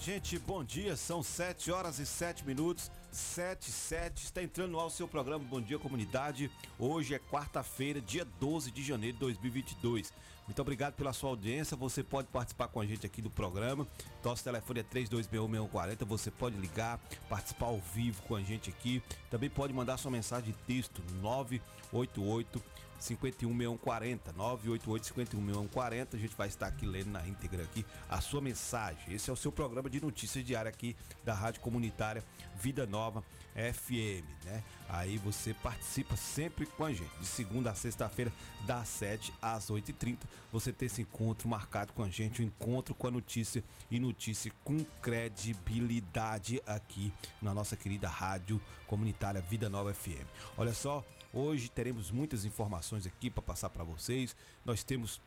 Gente, bom dia. São 7 horas e 7 minutos. 7 e 7. Está entrando ao seu programa Bom Dia Comunidade. Hoje é quarta-feira, dia 12 de janeiro de 2022. Muito obrigado pela sua audiência. Você pode participar com a gente aqui do programa. Nosso telefone é 3261 Você pode ligar, participar ao vivo com a gente aqui. Também pode mandar sua mensagem de texto 988 516140 988 516140 a gente vai estar aqui lendo na íntegra aqui a sua mensagem. Esse é o seu programa de notícias diária aqui da Rádio Comunitária Vida Nova FM né? Aí você participa sempre com a gente. De segunda a sexta-feira das 7 às 8h30 você tem esse encontro marcado com a gente um encontro com a notícia e notícia com credibilidade aqui na nossa querida Rádio Comunitária Vida Nova FM olha só Hoje teremos muitas informações aqui para passar para vocês. Nós temos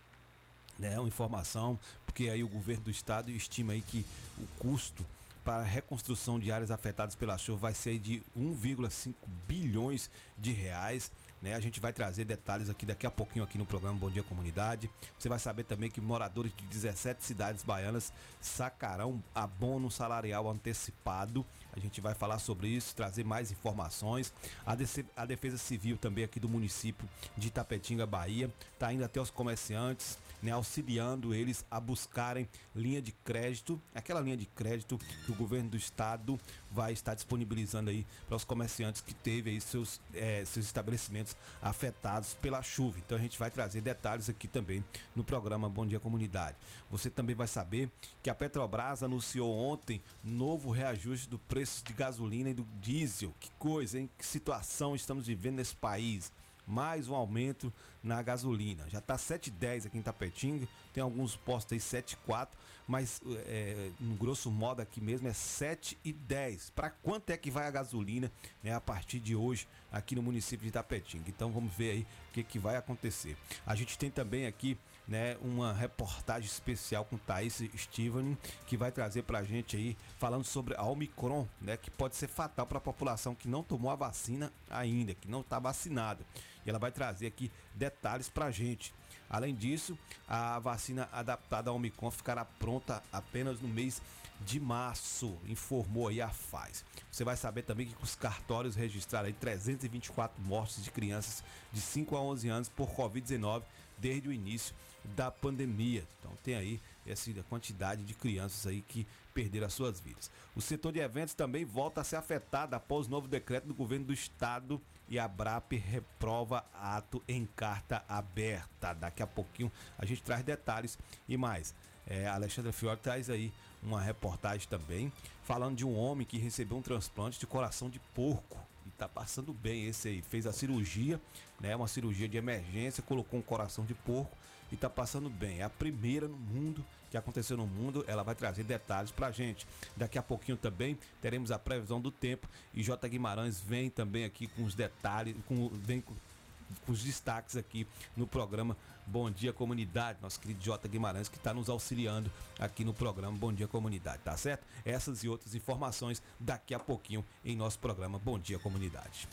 né, uma informação, porque aí o governo do estado estima aí que o custo para a reconstrução de áreas afetadas pela chuva vai ser de 1,5 bilhões de reais. Né? A gente vai trazer detalhes aqui daqui a pouquinho aqui no programa Bom Dia Comunidade. Você vai saber também que moradores de 17 cidades baianas sacarão abono salarial antecipado. A gente vai falar sobre isso, trazer mais informações. A, DC a Defesa Civil também aqui do município de Itapetinga, Bahia, está indo até os comerciantes, né, auxiliando eles a buscarem linha de crédito, aquela linha de crédito que o governo do estado vai estar disponibilizando aí para os comerciantes que teve aí seus, eh, seus estabelecimentos afetados pela chuva. Então a gente vai trazer detalhes aqui também no programa Bom Dia Comunidade. Você também vai saber que a Petrobras anunciou ontem novo reajuste do preço de gasolina e do diesel. Que coisa, hein? Que situação estamos vivendo nesse país. Mais um aumento na gasolina. Já tá 7,10 aqui em Tapetinga. Tem alguns postos aí 7,4, mas é, no grosso modo aqui mesmo é 7,10. Para quanto é que vai a gasolina né, a partir de hoje aqui no município de Tapetinga? Então vamos ver aí o que, que vai acontecer. A gente tem também aqui né, uma reportagem especial com Thaís Steven, que vai trazer pra gente aí, falando sobre a Omicron, né, que pode ser fatal para a população que não tomou a vacina ainda, que não está vacinada. E ela vai trazer aqui detalhes pra gente. Além disso, a vacina adaptada à Omicron ficará pronta apenas no mês de março, informou aí a FAS. Você vai saber também que os cartórios registraram aí 324 mortes de crianças de 5 a 11 anos por Covid-19 desde o início da pandemia. Então tem aí essa quantidade de crianças aí que perderam as suas vidas. O setor de eventos também volta a ser afetado após o novo decreto do governo do estado e a BRAP reprova ato em carta aberta. Daqui a pouquinho a gente traz detalhes e mais. É, a traz aí uma reportagem também falando de um homem que recebeu um transplante de coração de porco tá passando bem esse aí. Fez a cirurgia, né? Uma cirurgia de emergência, colocou um coração de porco e tá passando bem. É a primeira no mundo que aconteceu no mundo. Ela vai trazer detalhes pra gente. Daqui a pouquinho também teremos a previsão do tempo e J Guimarães vem também aqui com os detalhes, com vem com com os destaques aqui no programa Bom Dia Comunidade, nosso querido J Guimarães que está nos auxiliando aqui no programa Bom Dia Comunidade, tá certo? Essas e outras informações daqui a pouquinho em nosso programa Bom Dia Comunidade.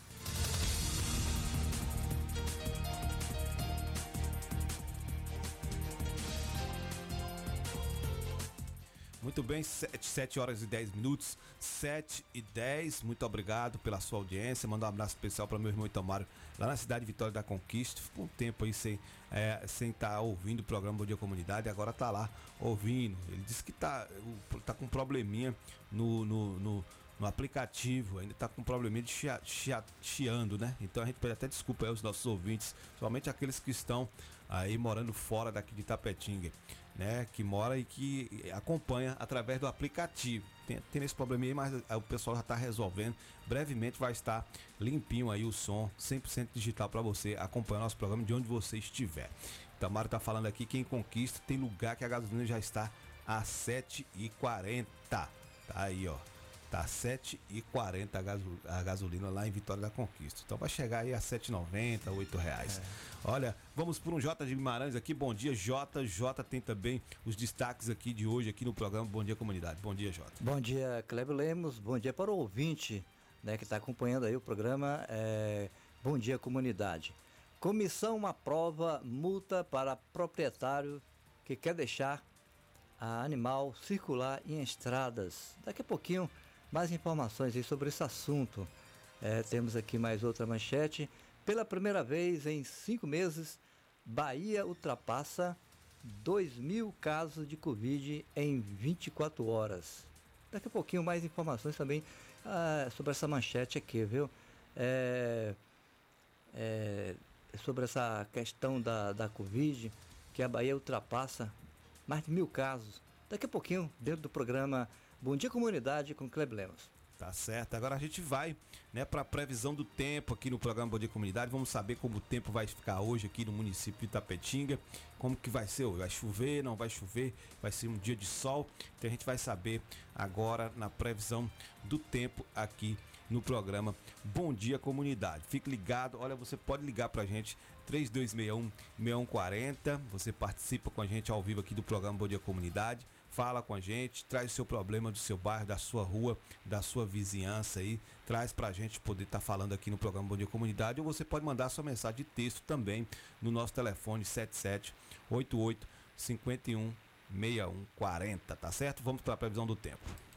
Muito bem, 7, 7 horas e 10 minutos, 7 e 10. Muito obrigado pela sua audiência. Manda um abraço especial para meu irmão Itamaro, lá na cidade de Vitória da Conquista. Ficou um tempo aí sem é, sem estar ouvindo o programa Bom Dia Comunidade, agora tá lá ouvindo. Ele disse que tá, tá com um probleminha no, no, no no aplicativo, ainda tá com um probleminha de chia, chia, chiando, né? Então a gente pede até desculpa aí aos nossos ouvintes, somente aqueles que estão aí morando fora daqui de Tapetinga, né, que mora e que acompanha através do aplicativo. Tem, tem esse probleminha, mas o pessoal já está resolvendo. Brevemente vai estar limpinho aí o som, 100% digital para você acompanhar nosso programa de onde você estiver. Tamara está falando aqui, quem conquista tem lugar que a gasolina já está a 7,40. Tá aí, ó. Tá 7,40 a, a gasolina lá em Vitória da Conquista. Então vai chegar aí a 7,90, 8 reais. É. Olha, vamos por um J de Guimarães aqui. Bom dia, J. J tem também os destaques aqui de hoje aqui no programa Bom Dia Comunidade. Bom dia, J. Bom dia, Cleber Lemos. Bom dia para o ouvinte né, que está acompanhando aí o programa é... Bom Dia Comunidade. Comissão aprova multa para proprietário que quer deixar a animal circular em estradas. Daqui a pouquinho mais informações sobre esse assunto. É, temos aqui mais outra manchete. Pela primeira vez em cinco meses, Bahia ultrapassa 2 mil casos de Covid em 24 horas. Daqui a pouquinho mais informações também ah, sobre essa manchete aqui, viu? É, é, sobre essa questão da, da Covid, que a Bahia ultrapassa mais de mil casos. Daqui a pouquinho, dentro do programa Bom Dia Comunidade com Cleb Lemos. Tá certo. Agora a gente vai, né, para a previsão do tempo aqui no programa Bom Dia Comunidade. Vamos saber como o tempo vai ficar hoje aqui no município de Itapetinga. Como que vai ser hoje? Vai chover? Não vai chover? Vai ser um dia de sol? Então a gente vai saber agora na previsão do tempo aqui no programa Bom Dia Comunidade. Fique ligado. Olha, você pode ligar para a gente 3261 6140. Você participa com a gente ao vivo aqui do programa Bom Dia Comunidade fala com a gente, traz o seu problema do seu bairro, da sua rua, da sua vizinhança aí, traz pra gente poder estar tá falando aqui no programa Bom Dia Comunidade ou você pode mandar sua mensagem de texto também no nosso telefone 7788 51 6140, tá certo? Vamos para a previsão do tempo.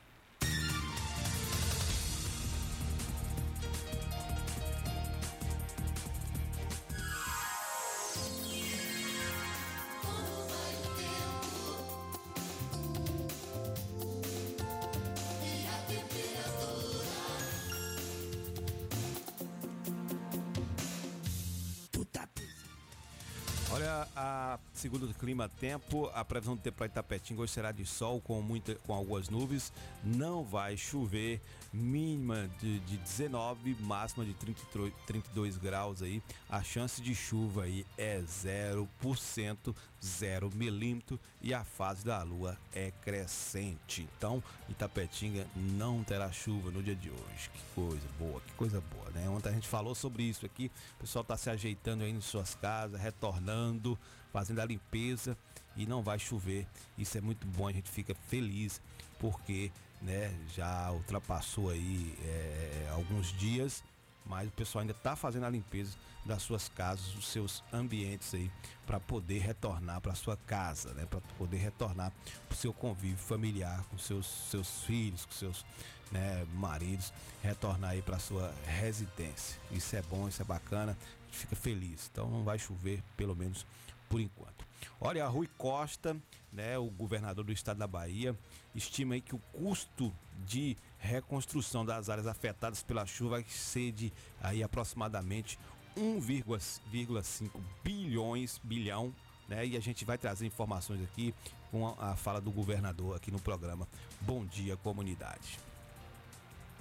Clima tempo, a previsão do tempo para Itapetinga hoje será de sol com, muita, com algumas nuvens. Não vai chover, mínima de, de 19, máxima de 33, 32 graus aí. A chance de chuva aí é 0%, 0 milímetro e a fase da lua é crescente. Então, Itapetinga não terá chuva no dia de hoje. Que coisa boa, que coisa boa, né? Ontem a gente falou sobre isso aqui. O pessoal está se ajeitando aí em suas casas, retornando fazendo a limpeza e não vai chover. Isso é muito bom, a gente fica feliz porque né, já ultrapassou aí é, alguns dias, mas o pessoal ainda está fazendo a limpeza das suas casas, dos seus ambientes aí, para poder retornar para sua casa, né, para poder retornar para o seu convívio familiar com seus, seus filhos, com seus né, maridos, retornar aí para sua residência. Isso é bom, isso é bacana, a gente fica feliz. Então não vai chover, pelo menos por enquanto. Olha, a Rui Costa, né, o governador do estado da Bahia, estima aí que o custo de reconstrução das áreas afetadas pela chuva vai ser de aí aproximadamente 1,5 bilhões, bilhão, né? E a gente vai trazer informações aqui com a, fala do governador aqui no programa Bom Dia Comunidade.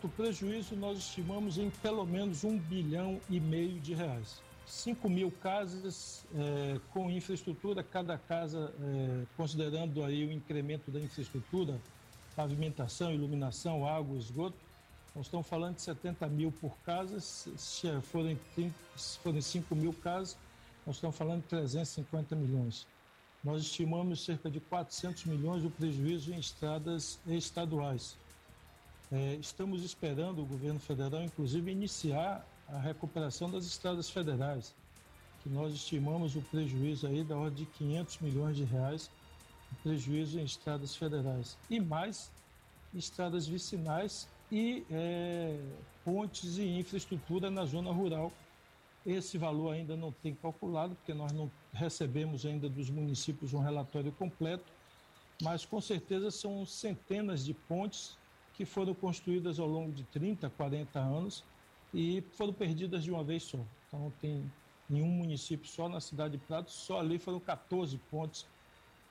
O prejuízo nós estimamos em pelo menos um bilhão e meio de reais. 5 mil casas é, com infraestrutura, cada casa, é, considerando aí o incremento da infraestrutura, pavimentação, iluminação, água, esgoto, nós estamos falando de 70 mil por casa, se forem, se forem 5 mil casas, nós estamos falando de 350 milhões. Nós estimamos cerca de 400 milhões o prejuízo em estradas estaduais. É, estamos esperando o governo federal, inclusive, iniciar a recuperação das estradas federais, que nós estimamos o prejuízo aí da ordem de 500 milhões de reais, prejuízo em estradas federais, e mais estradas vicinais e é, pontes e infraestrutura na zona rural. Esse valor ainda não tem calculado, porque nós não recebemos ainda dos municípios um relatório completo, mas com certeza são centenas de pontes que foram construídas ao longo de 30, 40 anos e foram perdidas de uma vez só. Então tem em um município só, na cidade de Prato, só ali foram 14 pontes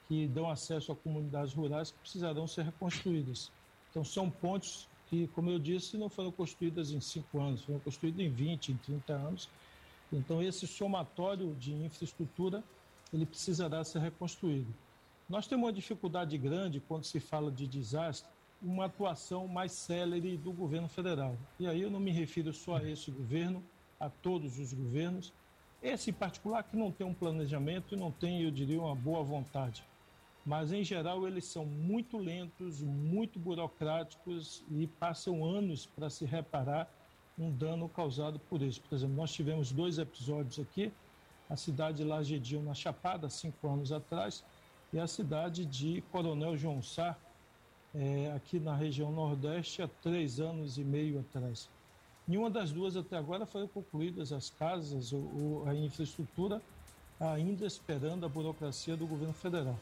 que dão acesso a comunidades rurais que precisarão ser reconstruídas. Então, são pontes que, como eu disse, não foram construídas em cinco anos, foram construídas em 20, em 30 anos. Então, esse somatório de infraestrutura, ele precisará ser reconstruído. Nós temos uma dificuldade grande quando se fala de desastre, uma atuação mais célere do governo federal. E aí eu não me refiro só a esse governo, a todos os governos. Esse particular que não tem um planejamento e não tem, eu diria, uma boa vontade. Mas em geral eles são muito lentos, muito burocráticos e passam anos para se reparar um dano causado por isso. Por exemplo, nós tivemos dois episódios aqui, a cidade de Lagedil na Chapada, cinco anos atrás, e a cidade de Coronel João Sá, é, aqui na região Nordeste há três anos e meio atrás. Nenhuma das duas até agora foram concluídas as casas ou, ou a infraestrutura, ainda esperando a burocracia do governo federal.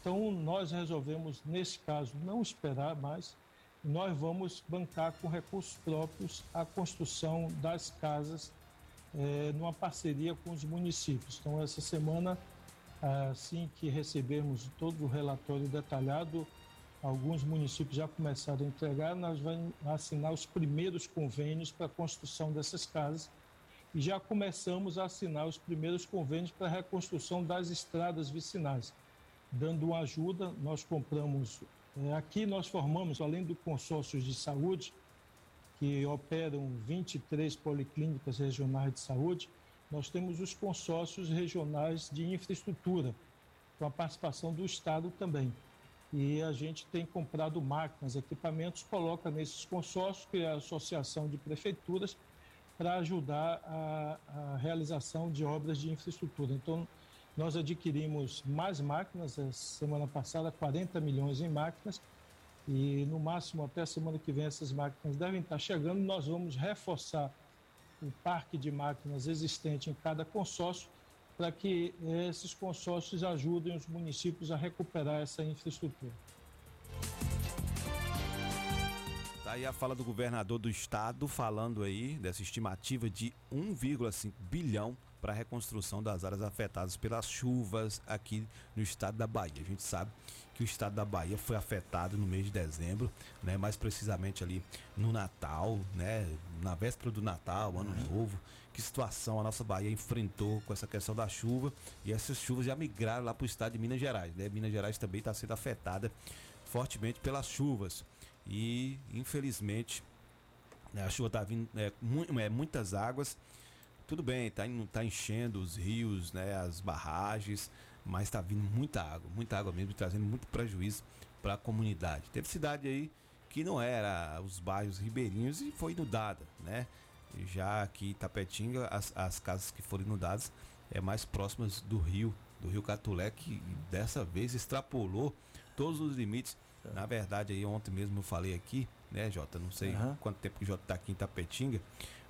Então, nós resolvemos, nesse caso, não esperar mais, nós vamos bancar com recursos próprios a construção das casas é, numa parceria com os municípios. Então, essa semana, assim que recebermos todo o relatório detalhado, alguns municípios já começaram a entregar, nós vamos assinar os primeiros convênios para a construção dessas casas e já começamos a assinar os primeiros convênios para a reconstrução das estradas vicinais. Dando uma ajuda, nós compramos, é, aqui nós formamos, além do consórcio de saúde, que operam 23 policlínicas regionais de saúde, nós temos os consórcios regionais de infraestrutura, com a participação do Estado também e a gente tem comprado máquinas, equipamentos, coloca nesses consórcios, que é a Associação de Prefeituras, para ajudar a, a, realização de obras de infraestrutura. Então, nós adquirimos mais máquinas, semana passada, 40 milhões em máquinas, e no máximo até semana que vem essas máquinas devem estar chegando. Nós vamos reforçar o parque de máquinas existente em cada consórcio para que esses consórcios ajudem os municípios a recuperar essa infraestrutura. Tá aí a fala do governador do estado falando aí dessa estimativa de 1,5 bilhão para a reconstrução das áreas afetadas pelas chuvas aqui no estado da Bahia. A gente sabe que o estado da Bahia foi afetado no mês de dezembro, né, mais precisamente ali no Natal, né, na véspera do Natal, Ano. Novo. Que situação a nossa Bahia enfrentou com essa questão da chuva e essas chuvas já migraram lá para o estado de Minas Gerais, né? Minas Gerais também está sendo afetada fortemente pelas chuvas e infelizmente né, a chuva está vindo é, é, muitas águas tudo bem, tá, tá enchendo os rios, né, as barragens, mas está vindo muita água, muita água mesmo, trazendo muito prejuízo para a comunidade. Teve cidade aí que não era os bairros ribeirinhos e foi inundada, né? Já aqui Tapetinga, as, as casas que foram inundadas é mais próximas do rio, do rio Catulé, que dessa vez extrapolou todos os limites. Na verdade, aí ontem mesmo eu falei aqui, né, Jota? Não sei uhum. quanto tempo que o Jota está aqui em Tapetinga,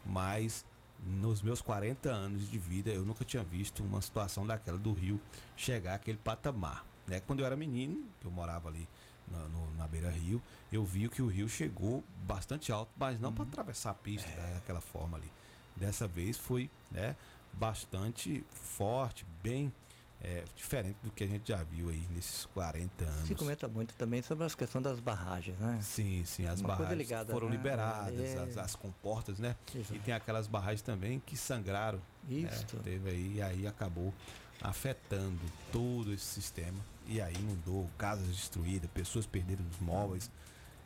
mas nos meus 40 anos de vida, eu nunca tinha visto uma situação daquela do rio chegar àquele patamar. Né? Quando eu era menino, eu morava ali na, no, na beira rio, eu vi que o rio chegou bastante alto, mas não uhum. para atravessar a pista é. daquela forma ali. Dessa vez foi né, bastante forte, bem é, diferente do que a gente já viu aí nesses 40 anos. Se comenta muito também sobre as questões das barragens, né? Sim, sim, as Uma barragens ligada, foram né? liberadas, é. as, as, comportas, né? Exato. E tem aquelas barragens também que sangraram. Isso. Né? Teve aí, e aí acabou afetando todo esse sistema. E aí inundou, casas destruídas, pessoas perderam os móveis.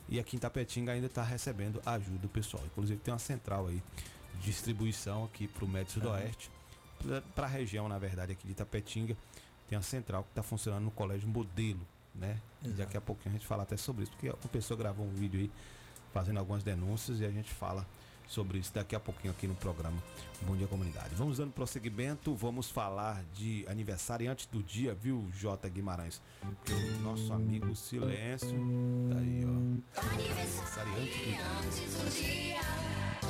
E aqui em Tapetinga ainda está recebendo ajuda do pessoal. Inclusive tem uma central aí de distribuição aqui para o Médio Sudoeste para a região, na verdade, aqui de Itapetinga, tem a central que está funcionando no Colégio Modelo, né? Exato. Daqui a pouquinho a gente fala até sobre isso, porque uma pessoa gravou um vídeo aí fazendo algumas denúncias e a gente fala sobre isso daqui a pouquinho aqui no programa Bom Dia Comunidade. Vamos dando prosseguimento, vamos falar de aniversário antes do dia, viu, J. Guimarães? O nosso amigo Silêncio, tá aí, ó. Aniversariante do dia.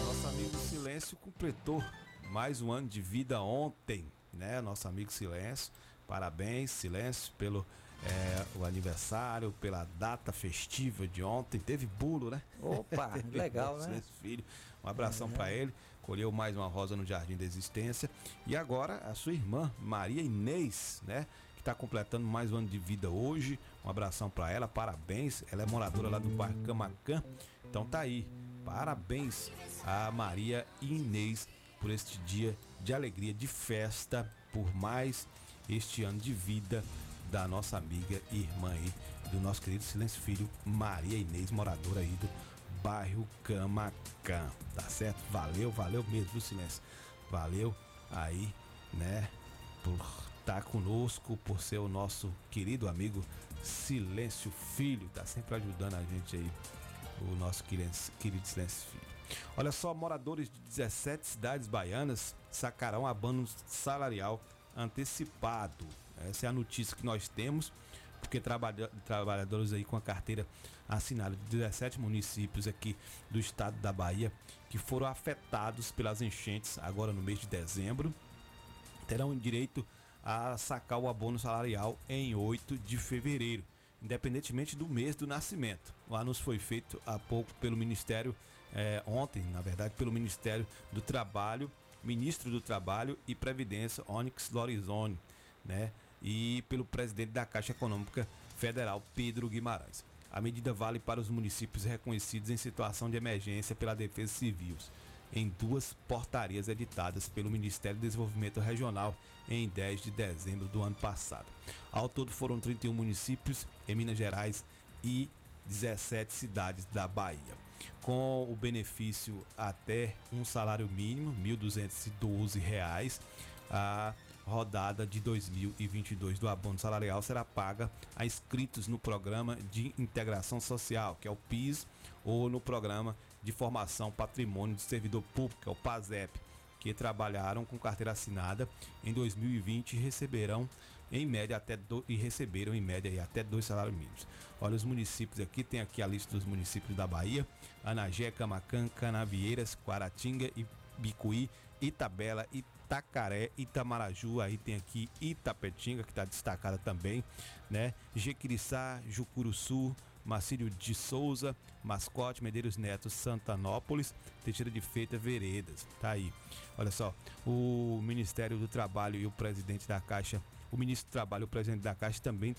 Nosso amigo Silêncio completou mais um ano de vida ontem, né? Nosso amigo Silêncio. Parabéns, Silêncio, pelo é, o aniversário, pela data festiva de ontem. Teve bolo, né? Opa, legal, né? Filho. Um abração uhum. para ele. Colheu mais uma rosa no Jardim da Existência. E agora a sua irmã, Maria Inês, né? que está completando mais um ano de vida hoje. Um abração para ela, parabéns. Ela é moradora lá do bairro Camacan. Então tá aí. Parabéns a Maria Inês por este dia de alegria, de festa, por mais este ano de vida da nossa amiga e irmã aí, do nosso querido Silêncio Filho, Maria Inês, moradora aí do bairro Camacan. Tá certo? Valeu, valeu mesmo, viu, Silêncio? Valeu aí, né, por estar tá conosco, por ser o nosso querido amigo Silêncio Filho, tá sempre ajudando a gente aí, o nosso querido, querido Silêncio Filho. Olha só, moradores de 17 cidades baianas sacarão abono salarial antecipado. Essa é a notícia que nós temos, porque trabalha, trabalhadores aí com a carteira assinada de 17 municípios aqui do estado da Bahia que foram afetados pelas enchentes agora no mês de dezembro terão direito a sacar o abono salarial em 8 de fevereiro, independentemente do mês do nascimento. O anúncio foi feito há pouco pelo Ministério, eh, ontem, na verdade, pelo Ministério do Trabalho, ministro do Trabalho e Previdência, Onyx Lorizone, né? E pelo presidente da Caixa Econômica Federal, Pedro Guimarães. A medida vale para os municípios reconhecidos em situação de emergência pela Defesa Civil, em duas portarias editadas pelo Ministério do Desenvolvimento Regional em 10 de dezembro do ano passado. Ao todo foram 31 municípios em Minas Gerais e 17 cidades da Bahia. Com o benefício até um salário mínimo, R$ 1.212, a rodada de 2022 do abono salarial será paga a inscritos no programa de integração social, que é o PIS, ou no programa de formação patrimônio do servidor público, que é o PASEP, que trabalharam com carteira assinada em 2020 e receberão em média até do, e receberam em média até dois salários mínimos. Olha os municípios aqui, tem aqui a lista dos municípios da Bahia: Anagé, Camacan, Canavieiras, Guaratinga e Bicuí, Itabela, Itacaré, Itamaraju, aí tem aqui Itapetinga, que está destacada também, né? Jequiriçá, Jucuruçu, Marcílio de Souza, Mascote, Medeiros Neto, Santanópolis, Teixeira de Feita, Veredas. Tá aí. Olha só, o Ministério do Trabalho e o presidente da Caixa, o ministro do Trabalho e o presidente da Caixa também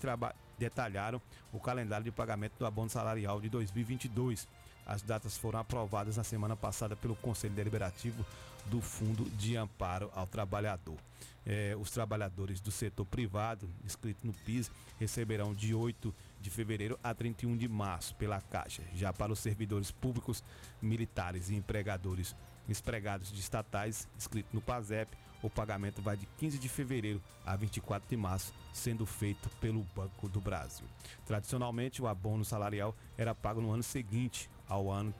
detalharam o calendário de pagamento do abono salarial de 2022 as datas foram aprovadas na semana passada pelo Conselho Deliberativo do Fundo de Amparo ao Trabalhador. É, os trabalhadores do setor privado, inscritos no PIS, receberão de 8 de fevereiro a 31 de março pela Caixa. Já para os servidores públicos, militares e empregadores empregados de estatais inscritos no PASEP, o pagamento vai de 15 de fevereiro a 24 de março, sendo feito pelo Banco do Brasil. Tradicionalmente, o abono salarial era pago no ano seguinte ao ano,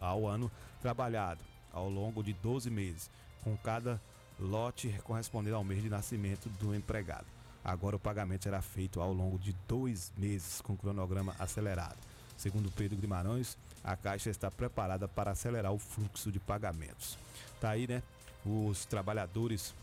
ao ano trabalhado, ao longo de 12 meses, com cada lote correspondendo ao mês de nascimento do empregado. Agora o pagamento será feito ao longo de dois meses, com cronograma acelerado. Segundo Pedro Guimarães, a Caixa está preparada para acelerar o fluxo de pagamentos. Tá aí, né? Os trabalhadores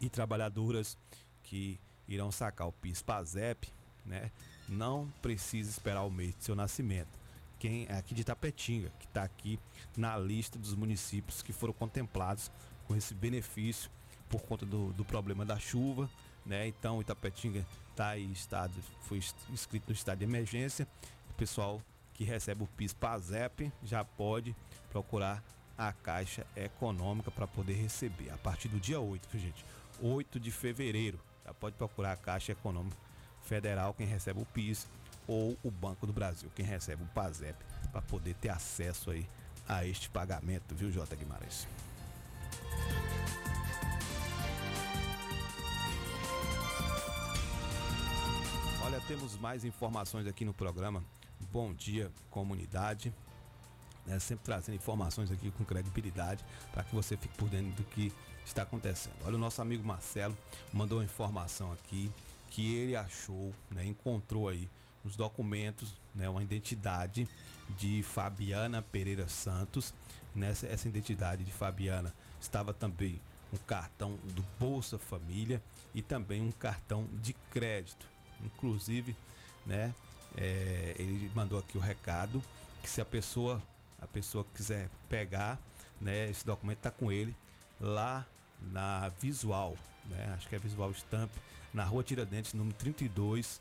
e trabalhadoras que irão sacar o PIS-PASEP, né? Não precisa esperar o mês de seu nascimento quem é aqui de Tapetinga, que está aqui na lista dos municípios que foram contemplados com esse benefício por conta do, do problema da chuva, né? Então Itapetinga está em estado, foi inscrito no estado de emergência. O pessoal que recebe o PIS PASEP já pode procurar a Caixa Econômica para poder receber a partir do dia 8, viu, gente? 8 de fevereiro. Já pode procurar a Caixa Econômica Federal quem recebe o PIS ou o Banco do Brasil, quem recebe o PASEP, para poder ter acesso aí a este pagamento, viu, J. Guimarães? Olha, temos mais informações aqui no programa. Bom dia, comunidade. Né, sempre trazendo informações aqui com credibilidade para que você fique por dentro do que está acontecendo. Olha, o nosso amigo Marcelo mandou uma informação aqui que ele achou, né, encontrou aí os documentos, né, uma identidade de Fabiana Pereira Santos. Nessa essa identidade de Fabiana estava também um cartão do Bolsa Família e também um cartão de crédito. Inclusive, né, é, ele mandou aqui o recado que se a pessoa a pessoa quiser pegar, né, esse documento está com ele lá na Visual, né? Acho que é Visual Stamp, na rua Tiradentes, número 32,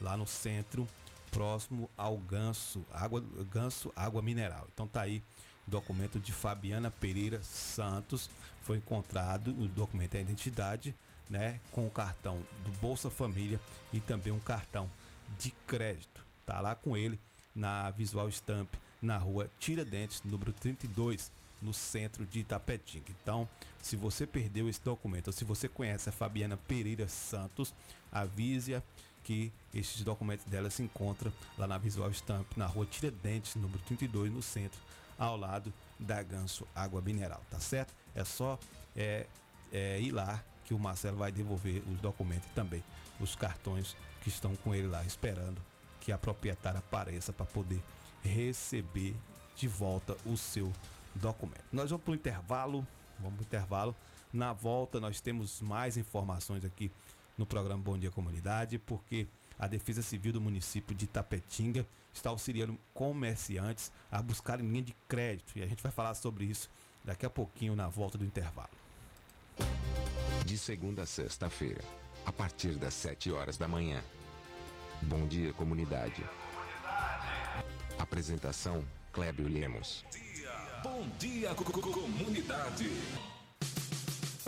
lá no centro, próximo ao Ganso, água, Ganso Água Mineral. Então tá aí o documento de Fabiana Pereira Santos, foi encontrado o documento da identidade, né, com o cartão do Bolsa Família e também um cartão de crédito. Tá lá com ele na Visual Stamp, na rua Tiradentes, número 32, no centro de Itapetinga. Então, se você perdeu esse documento, ou se você conhece a Fabiana Pereira Santos, avise-a que estes documentos dela se encontram lá na Visual Stamp, na rua Tiradentes, número 32, no centro, ao lado da Ganso Água Mineral, tá certo? É só é, é, ir lá que o Marcelo vai devolver os documentos e também os cartões que estão com ele lá, esperando que a proprietária apareça para poder receber de volta o seu documento. Nós vamos para o intervalo, vamos para o intervalo. Na volta nós temos mais informações aqui no programa Bom Dia Comunidade, porque a Defesa Civil do município de Tapetinga está auxiliando comerciantes a buscarem linha de crédito e a gente vai falar sobre isso daqui a pouquinho na volta do intervalo. De segunda a sexta-feira, a partir das 7 horas da manhã. Bom dia, comunidade. Apresentação: Clébio Lemos. Bom dia, co- co- comunidade.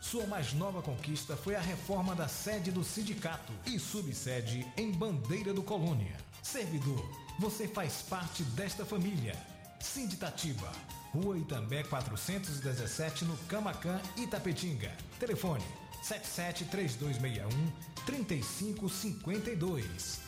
Sua mais nova conquista foi a reforma da sede do sindicato e subsede em Bandeira do Colônia. Servidor, você faz parte desta família. Sinditatiba, Rua Itambé 417, no Camacan, Itapetinga. Telefone 773261 3552.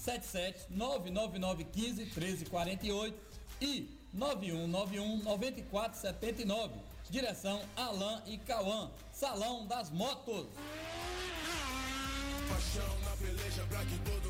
77 99915 1348 e 9191 9479. Direção Alain e Cauã. Salão das Motos. Paixão na peleja pra que todo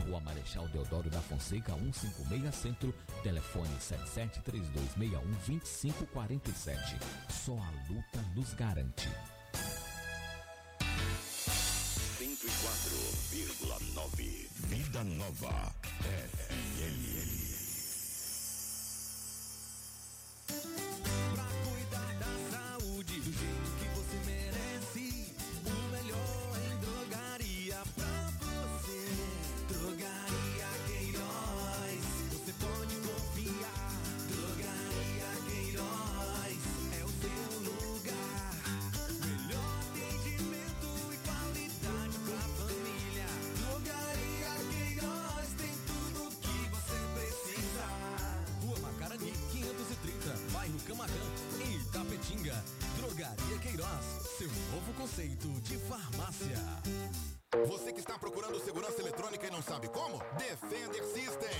Rua Marechal Deodoro da Fonseca 156 Centro, telefone 7732612547. Só a luta nos garante. 104,9 Vida Nova FM. Queiroz, seu novo conceito de farmácia. Você que está procurando segurança eletrônica e não sabe como? Defender System.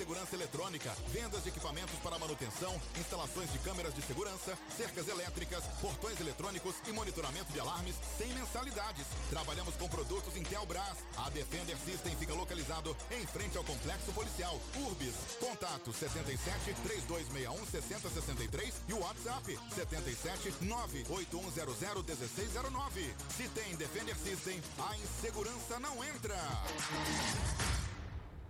Segurança eletrônica. Vendas de equipamentos para manutenção, instalações de câmeras de segurança, cercas elétricas, portões eletrônicos e monitoramento de alarmes sem mensalidades. Trabalhamos com produtos Intelbras. A Defender System fica localizado em frente ao complexo policial Urbis. Contato 77 3261 6063 e o WhatsApp 77 98100 1609. Se tem Defender System, a insegurança não entra.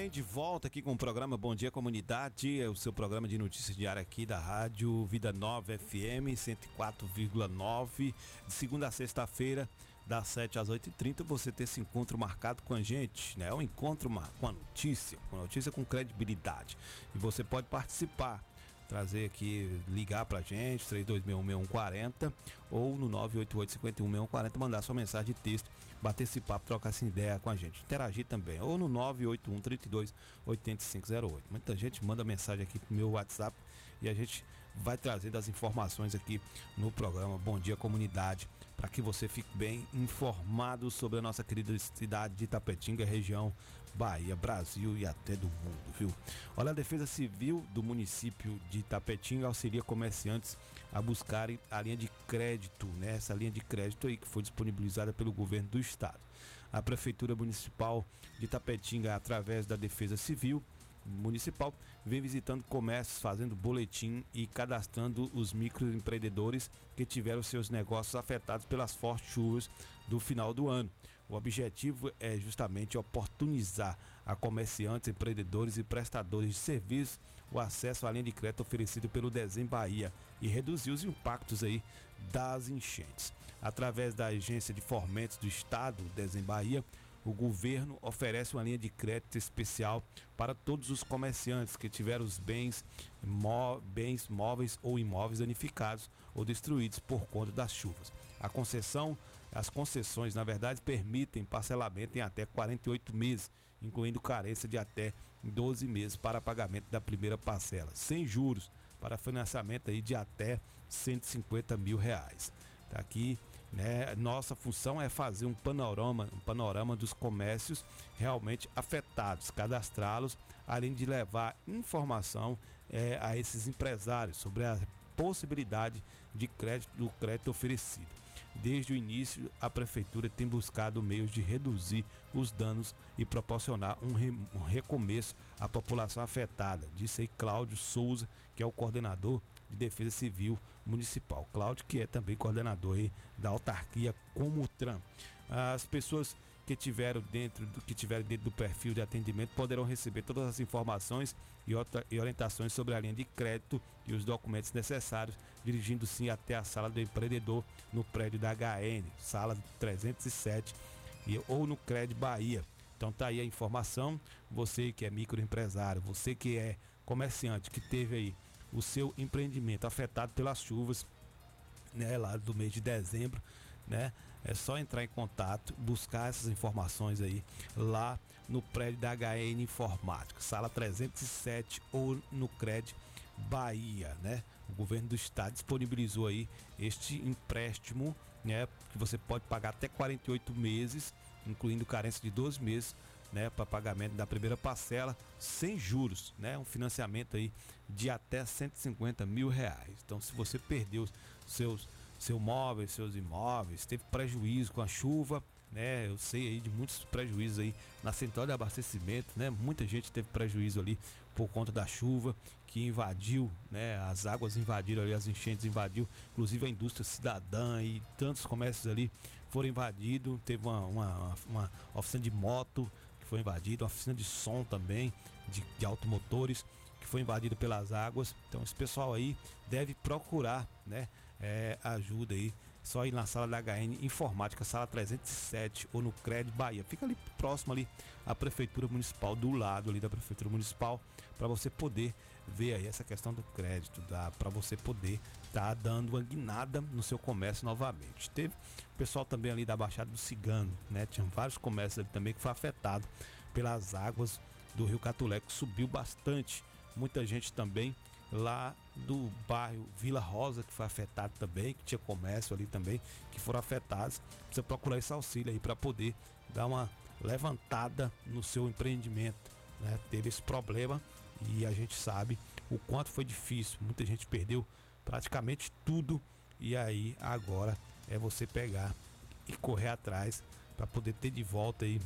bem, de volta aqui com o programa Bom Dia Comunidade, é o seu programa de notícias diária aqui da Rádio Vida Nova FM 104,9, de segunda a sexta-feira, das 7 às 8h30, você ter esse encontro marcado com a gente, né? Um encontro com a notícia, com notícia com credibilidade. E você pode participar trazer aqui, ligar pra gente, 32616140 ou no 988516140, mandar sua mensagem de texto, bater esse papo, trocar essa ideia com a gente, interagir também, ou no 981 32 8508. Muita gente manda mensagem aqui pro meu WhatsApp e a gente vai trazendo as informações aqui no programa Bom Dia Comunidade, para que você fique bem informado sobre a nossa querida cidade de Itapetinga, região Bahia, Brasil e até do mundo, viu? Olha, a Defesa Civil do município de Itapetinga auxilia comerciantes a buscarem a linha de crédito, né? Essa linha de crédito aí que foi disponibilizada pelo governo do estado. A Prefeitura Municipal de Itapetinga, através da Defesa Civil Municipal, vem visitando comércios, fazendo boletim e cadastrando os microempreendedores que tiveram seus negócios afetados pelas fortes chuvas do final do ano. O objetivo é justamente oportunizar a comerciantes, empreendedores e prestadores de serviços o acesso à linha de crédito oferecido pelo Dezem Bahia e reduzir os impactos aí das enchentes. Através da agência de fomentos do Estado, Dezem Bahia, o governo oferece uma linha de crédito especial para todos os comerciantes que tiveram os bens, mó, bens móveis ou imóveis danificados ou destruídos por conta das chuvas. A concessão as concessões, na verdade, permitem parcelamento em até 48 meses, incluindo carência de até 12 meses para pagamento da primeira parcela, sem juros, para financiamento aí de até 150 mil reais. Tá aqui, né? Nossa função é fazer um panorama, um panorama dos comércios realmente afetados, cadastrá-los, além de levar informação é, a esses empresários sobre a possibilidade de crédito do crédito oferecido. Desde o início, a prefeitura tem buscado meios de reduzir os danos e proporcionar um, re, um recomeço à população afetada, disse aí Cláudio Souza, que é o coordenador de Defesa Civil Municipal. Cláudio, que é também coordenador da autarquia Comutran. As pessoas que tiveram dentro do que tiveram dentro do perfil de atendimento poderão receber todas as informações e, e orientações sobre a linha de crédito e os documentos necessários, dirigindo-se até a sala do empreendedor no prédio da HN, sala 307 e, ou no Cred Bahia. Então tá aí a informação, você que é microempresário, você que é comerciante, que teve aí o seu empreendimento afetado pelas chuvas, né, lá do mês de dezembro, né? É só entrar em contato, buscar essas informações aí lá no prédio da HN Informática, sala 307 ou no CRED Bahia, né? O governo do estado disponibilizou aí este empréstimo, né, que você pode pagar até 48 meses, incluindo carência de 12 meses, né, para pagamento da primeira parcela sem juros, né? Um financiamento aí de até 150 mil reais. Então, se você perdeu seus seu móvel, seus imóveis, teve prejuízo com a chuva, né? Eu sei aí de muitos prejuízos aí na central de abastecimento, né? Muita gente teve prejuízo ali por conta da chuva que invadiu, né? As águas invadiram ali, as enchentes invadiu, inclusive a indústria cidadã e tantos comércios ali foram invadidos. Teve uma, uma, uma oficina de moto que foi invadida, uma oficina de som também, de, de automotores que foi invadida pelas águas. Então esse pessoal aí deve procurar, né? É, ajuda aí. Só ir na sala da HN Informática, sala 307 ou no Crédito Bahia. Fica ali próximo ali a Prefeitura Municipal, do lado ali da Prefeitura Municipal, para você poder ver aí essa questão do crédito, para você poder estar tá dando uma guinada no seu comércio novamente. Teve pessoal também ali da Baixada do Cigano, né? Tinha vários comércios ali também que foi afetado pelas águas do Rio Catulé, que subiu bastante. Muita gente também lá do bairro Vila Rosa, que foi afetado também, que tinha comércio ali também, que foram afetados. Precisa procurar esse auxílio aí para poder dar uma levantada no seu empreendimento. Né? Teve esse problema e a gente sabe o quanto foi difícil. Muita gente perdeu praticamente tudo e aí agora é você pegar e correr atrás para poder ter de volta aí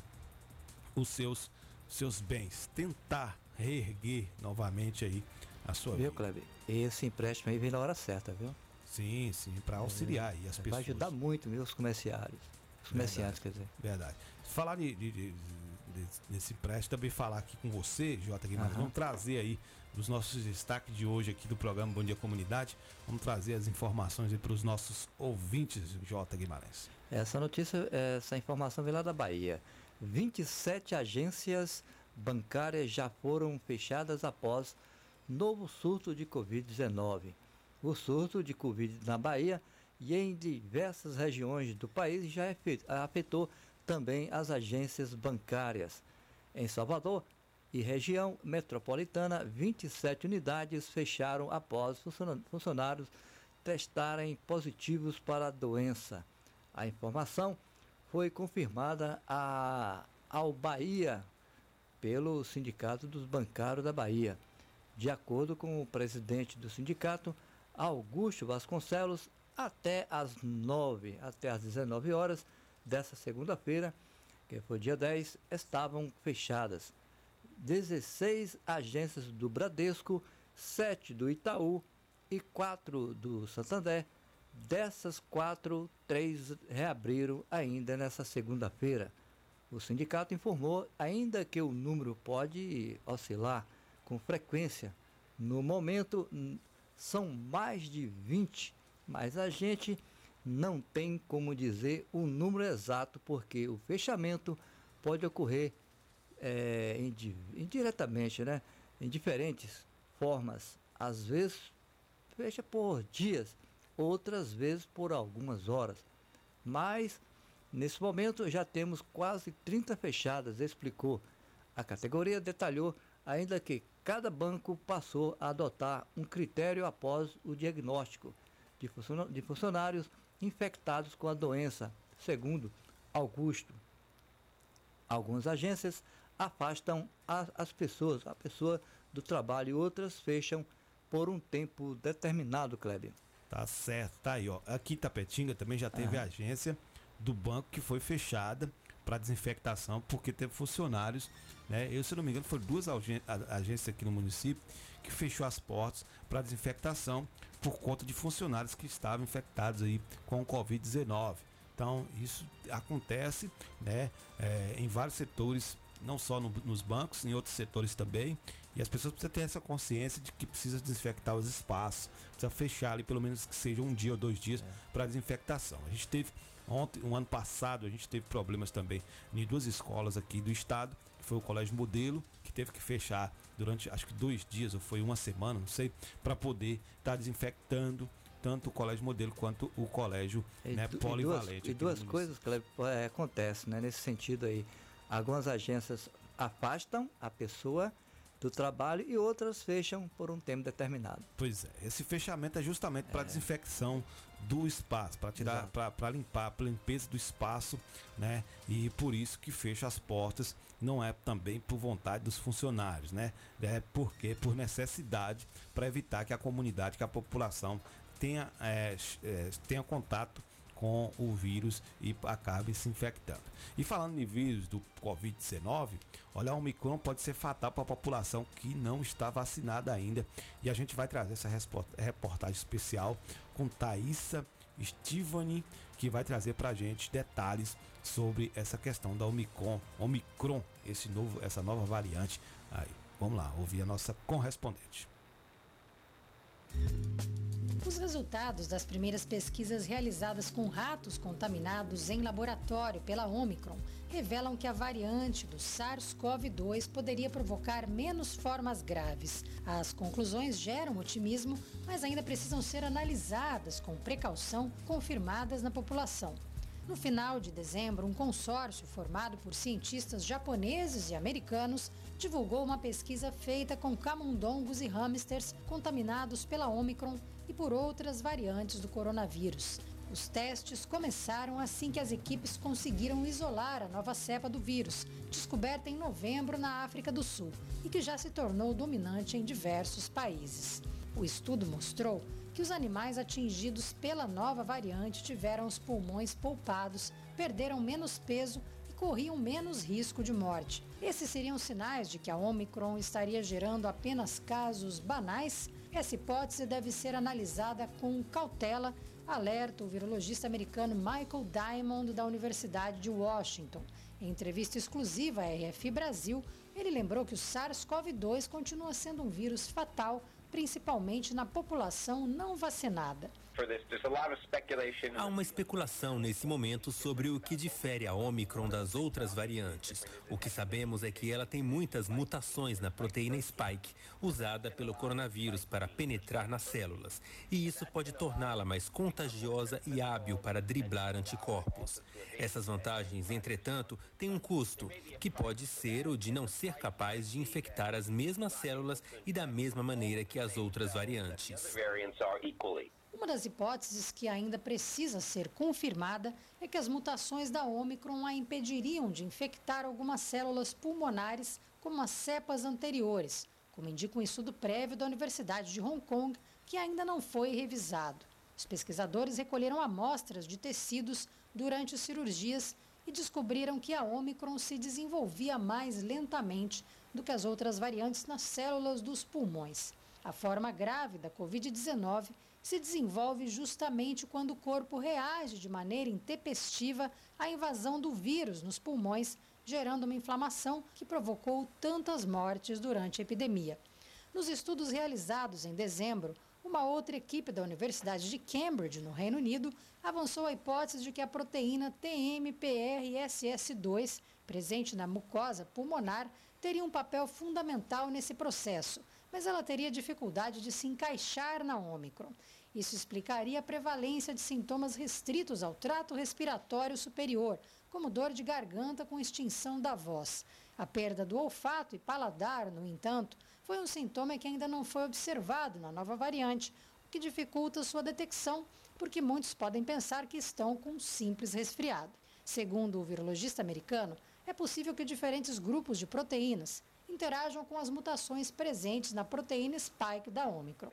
os seus seus bens, tentar reerguer novamente aí a sua viu, vida. Kleber? Esse empréstimo aí vem na hora certa, viu? Sim, sim, para auxiliar aí as Vai pessoas. ajudar muito mesmo os comerciários. Os comerciantes, quer dizer. Verdade. Falar de, de, de- de- desse empréstimo, também falar aqui com você, Jota Guimarães, vamos trazer aí os nossos destaques de hoje aqui do programa Bom Dia Comunidade. Vamos trazer as informações aí para os nossos ouvintes, Jota Guimarães. Essa notícia, essa informação vem lá da Bahia. 27 agências bancárias já foram fechadas após novo surto de Covid-19. O surto de Covid na Bahia e em diversas regiões do país já afetou também as agências bancárias. Em Salvador, e região metropolitana, 27 unidades fecharam após funcionários testarem positivos para a doença. A informação foi confirmada a, ao Bahia pelo Sindicato dos Bancários da Bahia. De acordo com o presidente do sindicato, Augusto Vasconcelos, até às 9, até às 19 horas dessa segunda-feira, que foi dia 10, estavam fechadas 16 agências do Bradesco, 7 do Itaú e 4 do Santander. Dessas quatro, três reabriram ainda nessa segunda-feira. O sindicato informou ainda que o número pode oscilar com frequência. No momento, são mais de 20, mas a gente não tem como dizer o número exato, porque o fechamento pode ocorrer é, indiretamente, né? em diferentes formas. Às vezes fecha por dias, outras vezes por algumas horas. Mas nesse momento já temos quase 30 fechadas, explicou. A categoria detalhou ainda que cada banco passou a adotar um critério após o diagnóstico de funcionários infectados com a doença, segundo Augusto. Algumas agências afastam as, as pessoas, a pessoa do trabalho, e outras fecham por um tempo determinado, Kleber. Tá certo, tá aí, ó. Aqui em Tapetinga também já teve a agência do banco que foi fechada para desinfectação, porque teve funcionários, né? Eu, se não me engano, foram duas agências aqui no município que fechou as portas para desinfectação por conta de funcionários que estavam infectados aí com o Covid-19. Então, isso acontece, né, é, em vários setores não só no, nos bancos, em outros setores também. E as pessoas precisam ter essa consciência de que precisa desinfectar os espaços, precisa fechar ali pelo menos que seja um dia ou dois dias é. para desinfectação. A gente teve ontem, um ano passado, a gente teve problemas também em duas escolas aqui do estado, que foi o Colégio Modelo, que teve que fechar durante acho que dois dias ou foi uma semana, não sei, para poder estar tá desinfectando tanto o colégio modelo quanto o colégio e, né, polivalente. E duas, e duas coisas que é, acontecem né, nesse sentido aí. Algumas agências afastam a pessoa do trabalho e outras fecham por um tempo determinado. Pois é, esse fechamento é justamente para é. desinfecção do espaço, para tirar, para limpar, para limpeza do espaço, né? E por isso que fecha as portas, não é também por vontade dos funcionários, né? É porque por necessidade para evitar que a comunidade, que a população tenha, é, é, tenha contato com o vírus e acabe se infectando. E falando em vírus do Covid-19, olha, o Omicron pode ser fatal para a população que não está vacinada ainda. E a gente vai trazer essa reportagem especial com Thaisa Stivani, que vai trazer para a gente detalhes sobre essa questão da Omicron, Omicron, esse novo, essa nova variante. Aí, vamos lá, ouvir a nossa correspondente. Os resultados das primeiras pesquisas realizadas com ratos contaminados em laboratório pela Omicron revelam que a variante do SARS-CoV-2 poderia provocar menos formas graves. As conclusões geram otimismo, mas ainda precisam ser analisadas com precaução, confirmadas na população. No final de dezembro, um consórcio formado por cientistas japoneses e americanos divulgou uma pesquisa feita com camundongos e hamsters contaminados pela Omicron e por outras variantes do coronavírus. Os testes começaram assim que as equipes conseguiram isolar a nova cepa do vírus, descoberta em novembro na África do Sul e que já se tornou dominante em diversos países. O estudo mostrou que os animais atingidos pela nova variante tiveram os pulmões poupados, perderam menos peso e corriam menos risco de morte. Esses seriam sinais de que a Omicron estaria gerando apenas casos banais essa hipótese deve ser analisada com cautela, alerta o virologista americano Michael Diamond, da Universidade de Washington. Em entrevista exclusiva à RF Brasil, ele lembrou que o SARS-CoV-2 continua sendo um vírus fatal, principalmente na população não vacinada. Há uma especulação nesse momento sobre o que difere a Omicron das outras variantes. O que sabemos é que ela tem muitas mutações na proteína spike, usada pelo coronavírus para penetrar nas células. E isso pode torná-la mais contagiosa e hábil para driblar anticorpos. Essas vantagens, entretanto, têm um custo, que pode ser o de não ser capaz de infectar as mesmas células e da mesma maneira que as outras variantes. Uma das hipóteses que ainda precisa ser confirmada é que as mutações da Omicron a impediriam de infectar algumas células pulmonares como as cepas anteriores, como indica um estudo prévio da Universidade de Hong Kong, que ainda não foi revisado. Os pesquisadores recolheram amostras de tecidos durante cirurgias e descobriram que a Omicron se desenvolvia mais lentamente do que as outras variantes nas células dos pulmões. A forma grave da Covid-19 se desenvolve justamente quando o corpo reage de maneira intempestiva à invasão do vírus nos pulmões, gerando uma inflamação que provocou tantas mortes durante a epidemia. Nos estudos realizados em dezembro, uma outra equipe da Universidade de Cambridge, no Reino Unido, avançou a hipótese de que a proteína TMPRSS2, presente na mucosa pulmonar, teria um papel fundamental nesse processo, mas ela teria dificuldade de se encaixar na Omicron. Isso explicaria a prevalência de sintomas restritos ao trato respiratório superior, como dor de garganta com extinção da voz. A perda do olfato e paladar, no entanto, foi um sintoma que ainda não foi observado na nova variante, o que dificulta sua detecção, porque muitos podem pensar que estão com um simples resfriado. Segundo o virologista americano, é possível que diferentes grupos de proteínas, interajam com as mutações presentes na proteína spike da Omicron.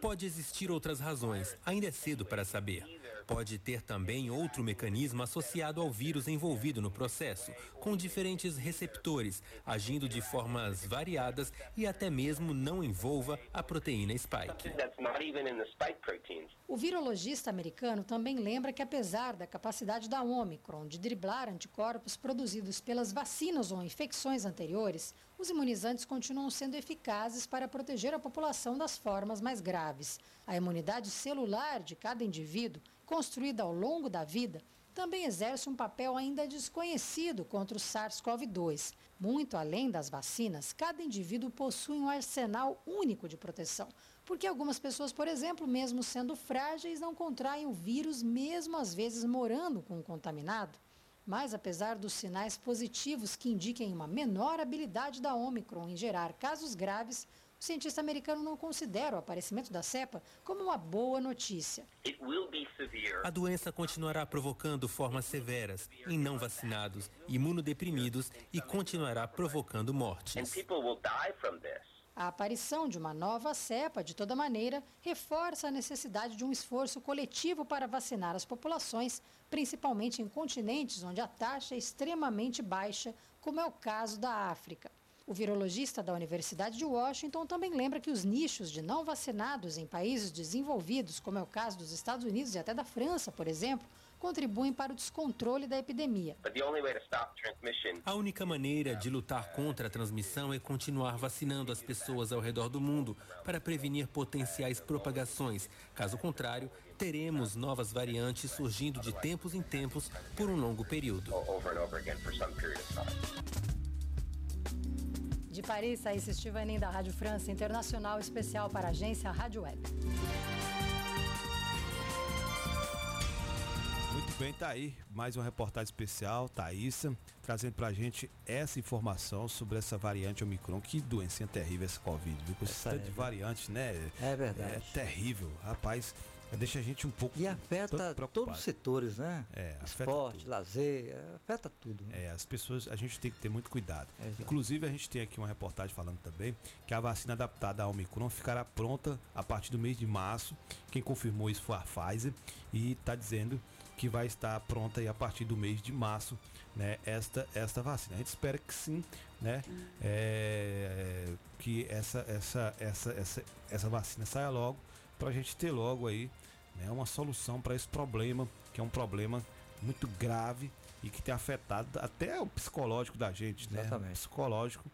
Pode existir outras razões, ainda é cedo para saber. Pode ter também outro mecanismo associado ao vírus envolvido no processo, com diferentes receptores, agindo de formas variadas e até mesmo não envolva a proteína spike. O virologista americano também lembra que, apesar da capacidade da Omicron de driblar anticorpos produzidos pelas vacinas ou infecções anteriores, os imunizantes continuam sendo eficazes para proteger a população das formas mais graves. A imunidade celular de cada indivíduo construída ao longo da vida, também exerce um papel ainda desconhecido contra o SARS-CoV-2. Muito além das vacinas, cada indivíduo possui um arsenal único de proteção, porque algumas pessoas, por exemplo, mesmo sendo frágeis, não contraem o vírus, mesmo às vezes morando com o contaminado. Mas, apesar dos sinais positivos que indiquem uma menor habilidade da Omicron em gerar casos graves, o cientista americano não considera o aparecimento da cepa como uma boa notícia. A doença continuará provocando formas severas em não vacinados, imunodeprimidos e continuará provocando mortes. A aparição de uma nova cepa, de toda maneira, reforça a necessidade de um esforço coletivo para vacinar as populações, principalmente em continentes onde a taxa é extremamente baixa, como é o caso da África. O virologista da Universidade de Washington também lembra que os nichos de não vacinados em países desenvolvidos, como é o caso dos Estados Unidos e até da França, por exemplo, contribuem para o descontrole da epidemia. A única maneira de lutar contra a transmissão é continuar vacinando as pessoas ao redor do mundo para prevenir potenciais propagações. Caso contrário, teremos novas variantes surgindo de tempos em tempos por um longo período. De Paris, Thaís Estivanin da Rádio França Internacional, especial para a agência Rádio Web. Muito bem, tá aí mais uma reportagem especial, Thaísa, trazendo pra gente essa informação sobre essa variante Omicron. Que doencinha terrível essa Covid, viu? Com esse tanto de variantes, né? É verdade. É terrível. Rapaz, deixa a gente um pouco. E afeta todos os setores, né? É, Esporte, tudo. lazer, afeta tudo. né? É, as pessoas, a gente tem que ter muito cuidado. Exato. Inclusive, a gente tem aqui uma reportagem falando também que a vacina adaptada ao Omicron ficará pronta a partir do mês de março. Quem confirmou isso foi a Pfizer e está dizendo que vai estar pronta aí a partir do mês de março, né? Esta, esta vacina. A gente espera que sim, né? É, que essa, essa, essa, essa, essa vacina saia logo para a gente ter logo aí né, uma solução para esse problema, que é um problema muito grave e que tem afetado até o psicológico da gente, né? Exatamente. O psicológico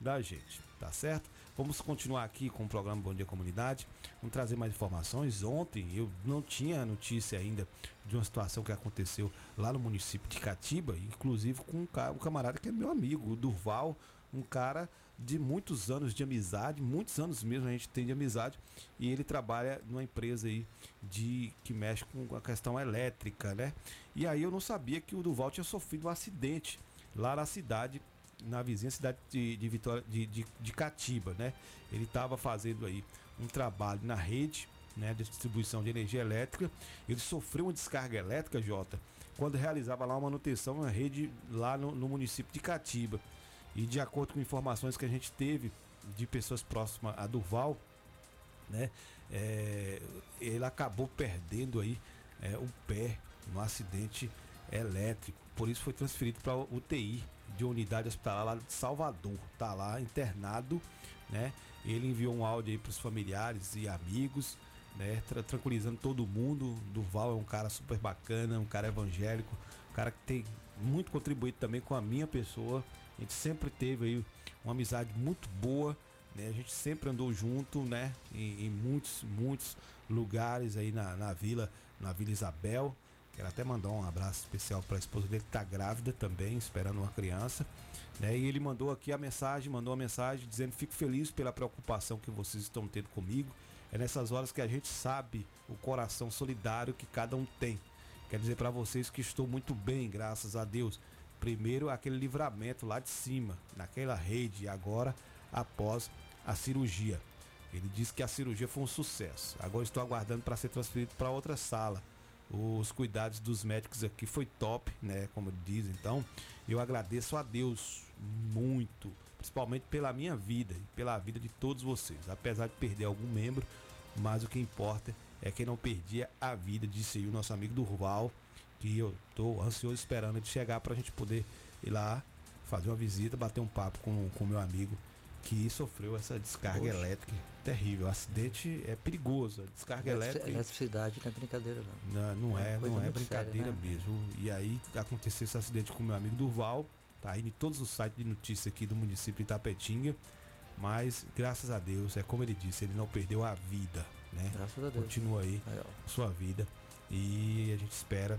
da gente, tá certo? Vamos continuar aqui com o programa Bom Dia Comunidade. Vamos trazer mais informações. Ontem eu não tinha notícia ainda de uma situação que aconteceu lá no município de Catiba, inclusive com um camarada que é meu amigo, o Durval, um cara de muitos anos de amizade, muitos anos mesmo a gente tem de amizade, e ele trabalha numa empresa aí de que mexe com a questão elétrica, né? E aí eu não sabia que o Durval tinha sofrido um acidente lá na cidade na vizinha cidade de, de Vitória de, de, de Catiba, né? Ele estava fazendo aí um trabalho na rede, né, de distribuição de energia elétrica. Ele sofreu uma descarga elétrica, Jota, quando realizava lá uma manutenção na rede lá no, no município de Catiba. E de acordo com informações que a gente teve de pessoas próximas a Duval, né, é, ele acabou perdendo aí é, o pé no acidente elétrico. Por isso foi transferido para UTI de unidade hospitalar lá de Salvador. Tá lá internado, né? Ele enviou um áudio aí para os familiares e amigos, né? Tra- tranquilizando todo mundo. Duval é um cara super bacana, um cara evangélico, um cara que tem muito contribuído também com a minha pessoa. A gente sempre teve aí uma amizade muito boa, né? A gente sempre andou junto, né? Em, em muitos, muitos lugares aí na, na vila, na Vila Isabel. Quero até mandar um abraço especial para a esposa dele que está grávida também, esperando uma criança. Né? E ele mandou aqui a mensagem, mandou uma mensagem dizendo: Fico feliz pela preocupação que vocês estão tendo comigo. É nessas horas que a gente sabe o coração solidário que cada um tem. Quer dizer para vocês que estou muito bem, graças a Deus. Primeiro aquele livramento lá de cima, naquela rede, e agora após a cirurgia. Ele disse que a cirurgia foi um sucesso. Agora estou aguardando para ser transferido para outra sala. Os cuidados dos médicos aqui foi top, né? Como diz. Então, eu agradeço a Deus muito, principalmente pela minha vida e pela vida de todos vocês. Apesar de perder algum membro, mas o que importa é que não perdia a vida, disse aí o nosso amigo Durval, que eu tô ansioso esperando ele chegar para a gente poder ir lá fazer uma visita, bater um papo com o meu amigo que sofreu essa descarga Poxa. elétrica terrível. O acidente é perigoso, a descarga elétrica. Eletricidade não é brincadeira, não. Não, não é, coisa não é brincadeira séria, né? mesmo. E aí aconteceu esse acidente com meu amigo Durval, tá aí em todos os sites de notícia aqui do município de Itapetinga. Mas, graças a Deus, é como ele disse, ele não perdeu a vida, né? Graças a Deus. Continua aí sua vida. E a gente espera,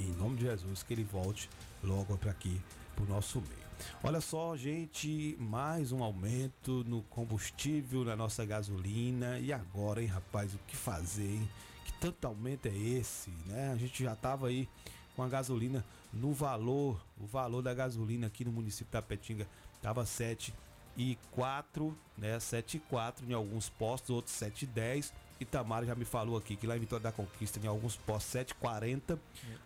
em nome de Jesus, que ele volte logo para aqui, pro nosso meio. Olha só, gente, mais um aumento no combustível, na nossa gasolina. E agora, hein, rapaz, o que fazer, hein? Que tanto aumento é esse, né? A gente já tava aí com a gasolina no valor, o valor da gasolina aqui no município da Petinga tava 7 e 4, né? 7 e 4 em alguns postos, outros 7 e 10. Itamar já me falou aqui que lá em Vitória da Conquista em alguns postos 7 e 40.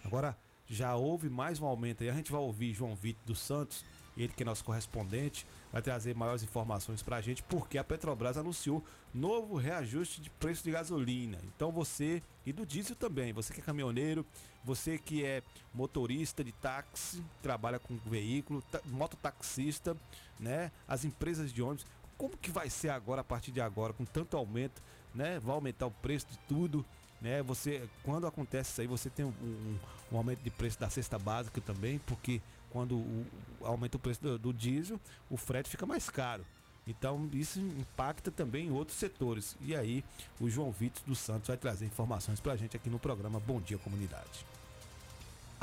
Agora já houve mais um aumento aí. A gente vai ouvir João Vitor dos Santos, ele que é nosso correspondente, vai trazer maiores informações pra gente, porque a Petrobras anunciou novo reajuste de preço de gasolina. Então você, e do diesel também, você que é caminhoneiro, você que é motorista de táxi, trabalha com veículo, ta- mototaxista, né? As empresas de ônibus, como que vai ser agora, a partir de agora, com tanto aumento, né? Vai aumentar o preço de tudo, né? Você, quando acontece isso aí, você tem um, um- um aumento de preço da cesta básica também, porque quando o, aumenta o preço do, do diesel, o frete fica mais caro. Então isso impacta também em outros setores. E aí o João Vitor dos Santos vai trazer informações pra gente aqui no programa Bom Dia Comunidade.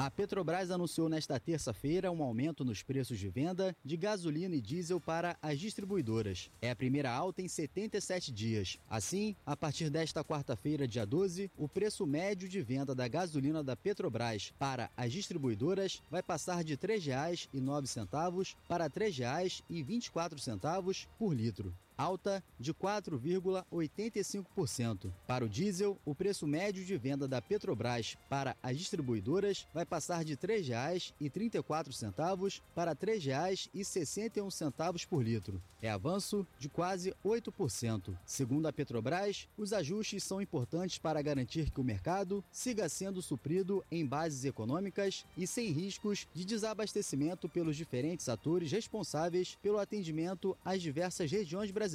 A Petrobras anunciou nesta terça-feira um aumento nos preços de venda de gasolina e diesel para as distribuidoras. É a primeira alta em 77 dias. Assim, a partir desta quarta-feira, dia 12, o preço médio de venda da gasolina da Petrobras para as distribuidoras vai passar de R$ 3,09 para R$ 3,24 por litro alta de 4,85%. Para o diesel, o preço médio de venda da Petrobras para as distribuidoras vai passar de R$ 3,34 para R$ 3,61 por litro. É avanço de quase 8%. Segundo a Petrobras, os ajustes são importantes para garantir que o mercado siga sendo suprido em bases econômicas e sem riscos de desabastecimento pelos diferentes atores responsáveis pelo atendimento às diversas regiões brasileiras,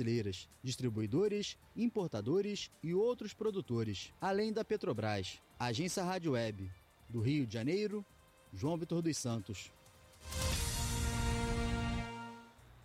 distribuidores, importadores e outros produtores, além da Petrobras. Agência Rádio Web, do Rio de Janeiro, João Vitor dos Santos.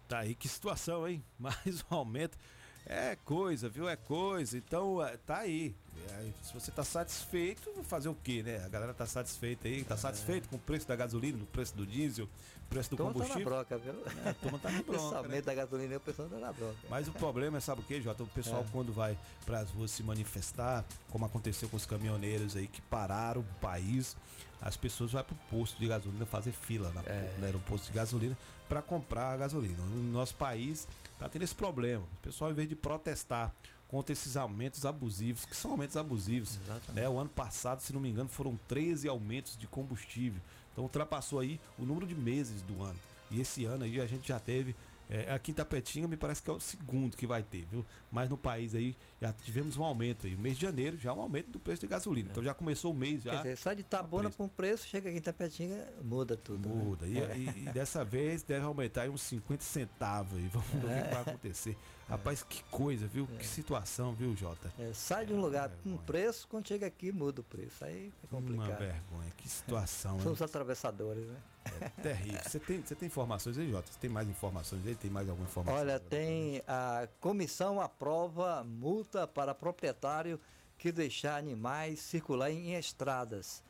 Tá aí, que situação, hein? Mais um aumento. É coisa, viu? É coisa. Então, é, tá aí. É, se você tá satisfeito, fazer o quê, né? A galera tá satisfeita aí, tá satisfeito com o preço da gasolina, no preço do diesel, preço do Turma tá na combustível. broca, viu? É, a turma tá na Esse bronca, aumento né? da gasolina, o pessoal tá na broca. Mas o problema é, sabe o que, Jota? O pessoal, É. quando vai para as ruas se manifestar, como aconteceu com os caminhoneiros aí que pararam o país, as pessoas vão pro posto de gasolina fazer fila na, É. no aeroposto de gasolina para comprar a gasolina. No nosso país tá tendo esse problema. O pessoal, em vez de protestar contra esses aumentos abusivos, que são aumentos abusivos, né? O ano passado, se não me engano, foram 13 aumentos de combustível. Então ultrapassou aí o número de meses do ano. E esse ano aí a gente já teve. É, aqui em Tapetinga me parece que é o segundo que vai ter, viu? Mas no país aí já tivemos um aumento aí. O mês de janeiro já é um aumento do preço de gasolina. Então já começou o mês já. Quer dizer, sai de Tabona para um preço, chega aqui em Tapetinga, muda tudo. né? Muda. E, É. e- e dessa vez deve aumentar aí uns 50 centavos aí. Vamos ver o que É. que vai acontecer. Rapaz, que coisa, viu? Que situação, viu, Jota? É, sai de um lugar com um preço, quando chega aqui muda o preço. Aí é Uma complicado. vergonha. Que situação? São os atravessadores, né? É terrível. Você tem, você tem informações aí, Jota? Você tem mais informações aí? Tem mais alguma informação? Olha, tem a comissão aprova multa para proprietário que deixar animais circular em estradas.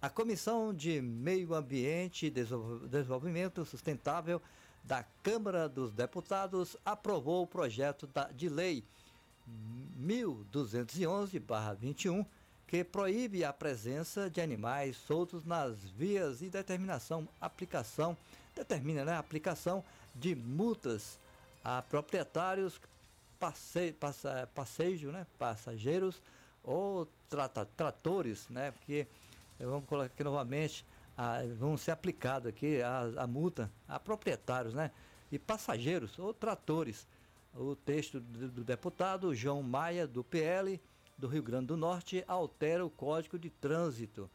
A Comissão de Meio Ambiente e Desenvol- Desenvolvimento Sustentável da Câmara dos Deputados aprovou o projeto da- de lei 1211/21 que proíbe a presença de animais soltos nas vias e determinação aplicação determina né, a aplicação de multas a proprietários passe, passa, passeio, né, passageiros ou trata, tratores, né, porque eh, vamos colocar aqui novamente a, vão ser aplicado aqui a, a multa a proprietários, né, e passageiros ou tratores. O texto do, do deputado João Maia do PL do Rio Grande do Norte altera o Código de Trânsito.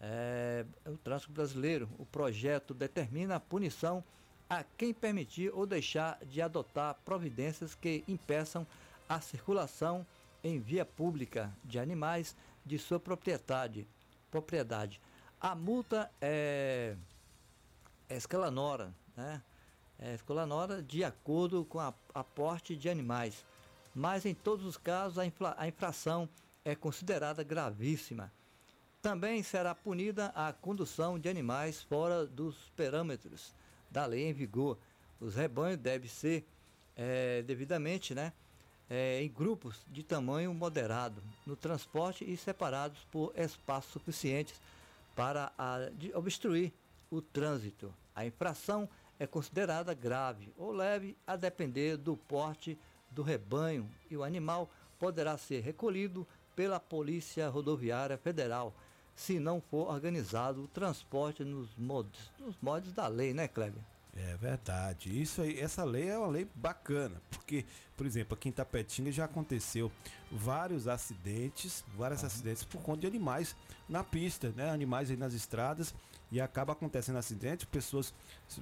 É, o trânsito brasileiro. O projeto determina a punição a quem permitir ou deixar de adotar providências que impeçam a circulação em via pública de animais de sua propriedade. propriedade. A multa é, é escalanora, né? É escalanora de acordo com a aporte de animais. Mas em todos os casos a, infla- a infração é considerada gravíssima. Também será punida a condução de animais fora dos parâmetros da lei em vigor. Os rebanhos devem ser eh, devidamente né, eh, em grupos de tamanho moderado no transporte e separados por espaços suficientes para a- obstruir o trânsito. A infração é considerada grave ou leve a depender do porte do rebanho e o animal poderá ser recolhido pela Polícia Rodoviária Federal se não for organizado o transporte nos modos, nos modos da lei, né, Kleber? É verdade. Isso aí, essa lei é uma lei bacana, porque, por exemplo, aqui em Tapetinga já aconteceu vários acidentes, vários acidentes por conta de animais na pista, né? Animais aí nas estradas e acaba acontecendo acidente, pessoas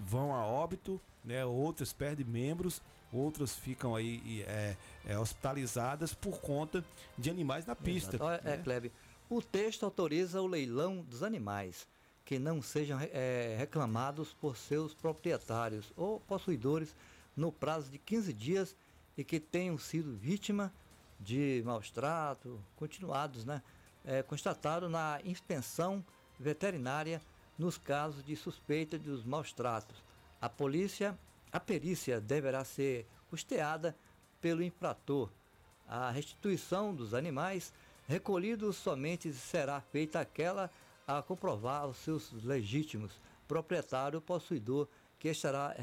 vão a óbito, né? Outras perdem membros, outras ficam aí é, é, hospitalizadas por conta de animais na pista. É, né? Kleber, o texto autoriza o leilão dos animais que não sejam eh, reclamados por seus proprietários ou possuidores no prazo de 15 dias e que tenham sido vítima de maus tratos continuados, né? É, constatado na inspeção veterinária nos casos de suspeita dos maus tratos. A polícia, a perícia deverá ser custeada pelo infrator. A restituição dos animais recolhidos somente será feita aquela a comprovar os seus legítimos proprietário possuidor que estará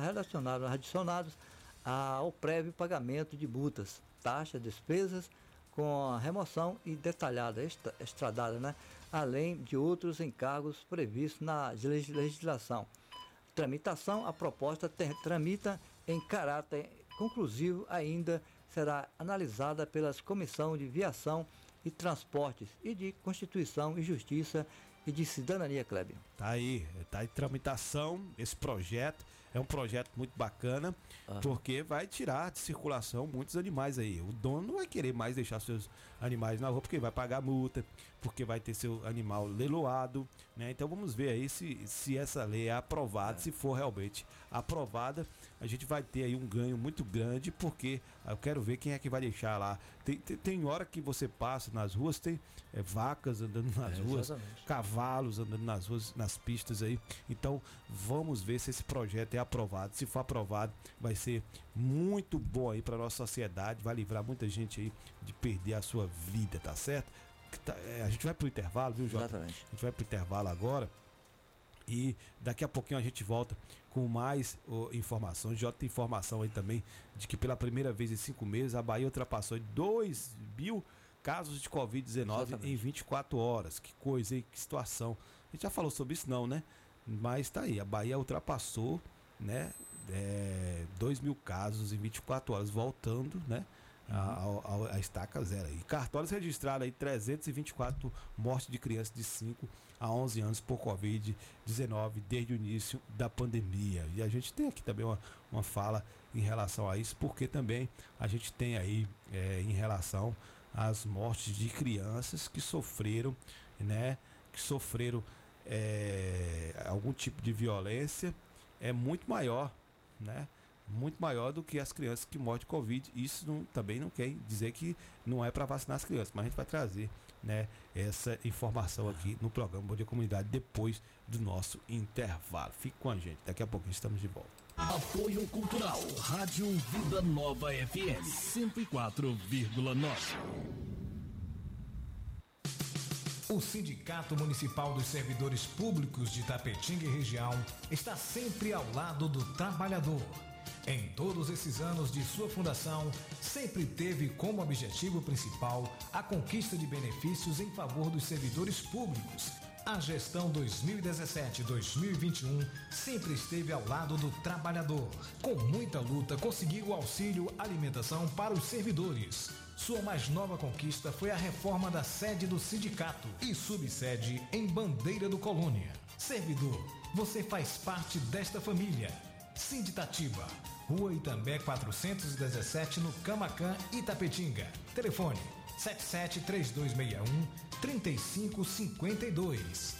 relacionado, adicionados ao prévio pagamento de multas, taxas, despesas com remoção e detalhada, estradada, né? além de outros encargos previstos na legis- legislação. Tramitação, a proposta ter- tramita em caráter conclusivo ainda será analisada pelas Comissão de Viação e Transportes e de Constituição e Justiça e de Cidadania, Kleber. Tá aí, tá em tramitação esse projeto. é um projeto muito bacana, porque vai tirar de circulação muitos animais aí. O dono não vai querer mais deixar seus animais na rua, porque vai pagar multa, porque vai ter seu animal leiloado, né? Então vamos ver aí se, se essa lei é aprovada, se for realmente aprovada, a gente vai ter aí um ganho muito grande, porque eu quero ver quem é que vai deixar lá. Tem, tem, tem hora que você passa nas ruas, tem é, vacas andando nas É, ruas, exatamente. cavalos andando nas ruas, nas pistas aí. Então, vamos ver se esse projeto é aprovado. Se for aprovado, vai ser muito bom aí para nossa sociedade, vai livrar muita gente aí de perder a sua vida, tá certo? Tá- é, a gente vai pro intervalo, viu, Jota? Exatamente. A gente vai pro intervalo agora. E daqui a pouquinho a gente volta com mais ô, informações. Jota tem informação aí também de que pela primeira vez em cinco meses a Bahia ultrapassou 2 mil casos de Covid-19 em 24 horas. Que coisa, hein? Que situação. A gente já falou sobre isso, não, né? Mas tá aí, a Bahia ultrapassou, né? É, 2 mil casos em 24 horas, voltando, né? A, ao- a estaca zero. E cartórios registraram aí 324 mortes de crianças de 5 a 11 anos por Covid-19 desde o início da pandemia. E a gente tem aqui também uma, uma fala em relação a isso, porque também a gente tem aí é, em relação às mortes de crianças que sofreram, né? Que sofreram é, algum tipo de violência é muito maior, né? Muito maior do que as crianças que morrem de Covid. Isso não- também não quer dizer que não é para vacinar as crianças, mas a gente vai trazer né, essa informação aqui no programa Bom Dia Comunidade depois do nosso intervalo. Fique com a gente, daqui a pouco estamos de volta. Apoio Cultural. Rádio Vida Nova FM 104,9. O Sindicato Municipal dos Servidores Públicos de Tapetinga e região está sempre ao lado do trabalhador. Em todos esses anos de sua fundação, sempre teve como objetivo principal a conquista de benefícios em favor dos servidores públicos. A gestão 2017-2021 sempre esteve ao lado do trabalhador. Com muita luta, conseguiu o auxílio alimentação para os servidores. Sua mais nova conquista foi a reforma da sede do sindicato e subsede em Bandeira do Colônia. Servidor, você faz parte desta família. Sinditatiba, Rua Itambé 417 no Camacan, Itapetinga. Telefone 773261 3552.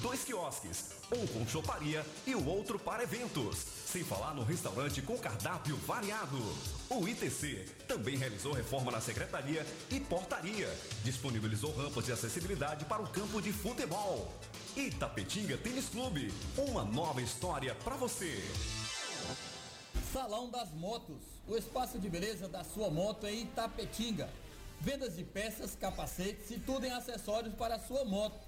dois quiosques, um com choparia e o outro para eventos. Sem falar no restaurante com cardápio variado. O ITC também realizou reforma na secretaria e portaria. Disponibilizou rampas de acessibilidade para o campo de futebol. Itapetinga Tênis Clube, uma nova história para você. Salão das Motos, o espaço de beleza da sua moto em Itapetinga. Vendas de peças, capacetes e tudo em acessórios para a sua moto.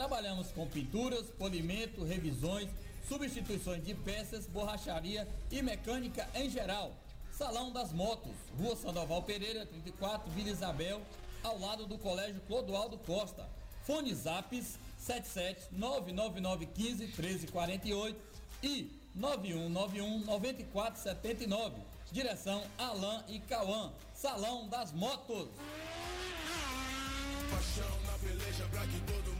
Trabalhamos com pinturas, polimento, revisões, substituições de peças, borracharia e mecânica em geral. Salão das Motos, Rua Sandoval Pereira, 34, Vila Isabel, ao lado do Colégio Clodoaldo Costa. Fone Zaps 77 99915 1348 e 9191 9479. Direção Alain e Cauã. Salão das Motos. Paixão na peleja pra que todo mundo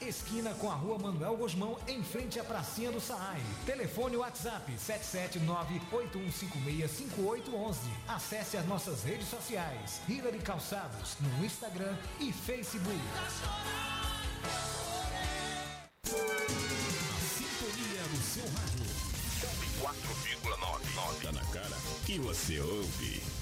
esquina com a Rua Manuel Gosmão, em frente à pracinha do Saai. Telefone WhatsApp 779-8156-5811. Acesse as nossas redes sociais. Hillary Calçados, no Instagram e Facebook. Sintonia no seu rádio. 4,99. Tá na cara que você ouve.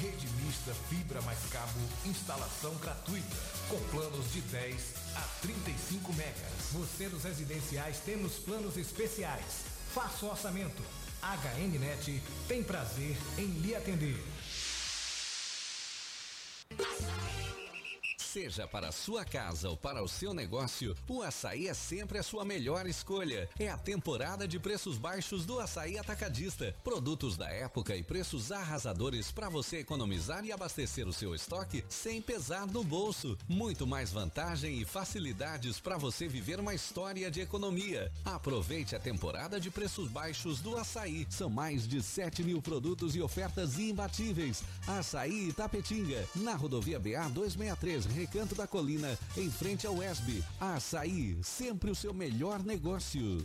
Rede mista fibra mais cabo, instalação gratuita, com planos de 10 a 35 megas. Você dos residenciais temos planos especiais. Faça o orçamento. HNnet tem prazer em lhe atender. Seja para a sua casa ou para o seu negócio, o açaí é sempre a sua melhor escolha. É a temporada de preços baixos do açaí atacadista. Produtos da época e preços arrasadores para você economizar e abastecer o seu estoque sem pesar no bolso. Muito mais vantagem e facilidades para você viver uma história de economia. Aproveite a temporada de preços baixos do açaí. São mais de 7 mil produtos e ofertas imbatíveis. Açaí Tapetinga, na rodovia BA 263, Recanto da Colina, em frente ao ESB. Açaí, sempre o seu melhor negócio.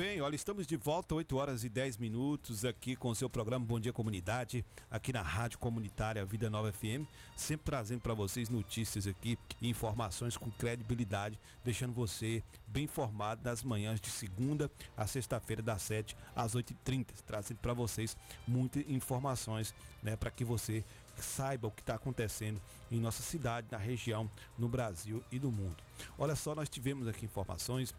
bem, olha, estamos de volta, 8 horas e 10 minutos, aqui com o seu programa Bom Dia Comunidade, aqui na Rádio Comunitária Vida Nova FM, sempre trazendo para vocês notícias aqui informações com credibilidade, deixando você bem informado nas manhãs de segunda a sexta-feira, das 7 às 8h30, trazendo para vocês muitas informações, né, para que você saiba o que está acontecendo em nossa cidade, na região, no Brasil e no mundo. Olha só, nós tivemos aqui informações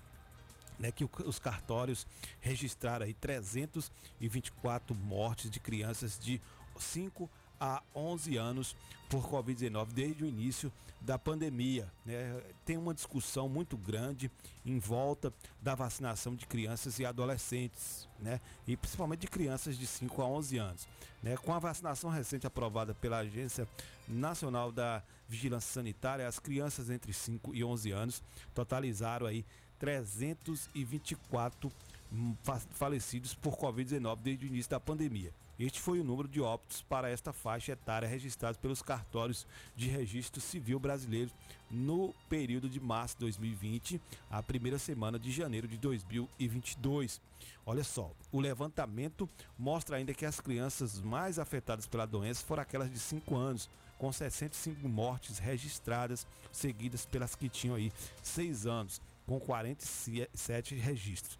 né, que os cartórios registraram aí 324 mortes de crianças de 5 a 11 anos por Covid-19 desde o início da pandemia. né? Tem uma discussão muito grande em volta da vacinação de crianças e adolescentes, né? e principalmente de crianças de 5 a 11 anos. né? Com a vacinação recente aprovada pela Agência Nacional da Vigilância Sanitária, as crianças entre 5 e 11 anos totalizaram aí 324 hum, fa- falecidos por Covid-19 desde o início da pandemia. Este foi o número de óbitos para esta faixa etária registrados pelos cartórios de registro civil brasileiros no período de março de 2020 à primeira semana de janeiro de 2022. Olha só, o levantamento mostra ainda que as crianças mais afetadas pela doença foram aquelas de 5 anos, com 65 mortes registradas, seguidas pelas que tinham aí 6 anos, com 47 registros.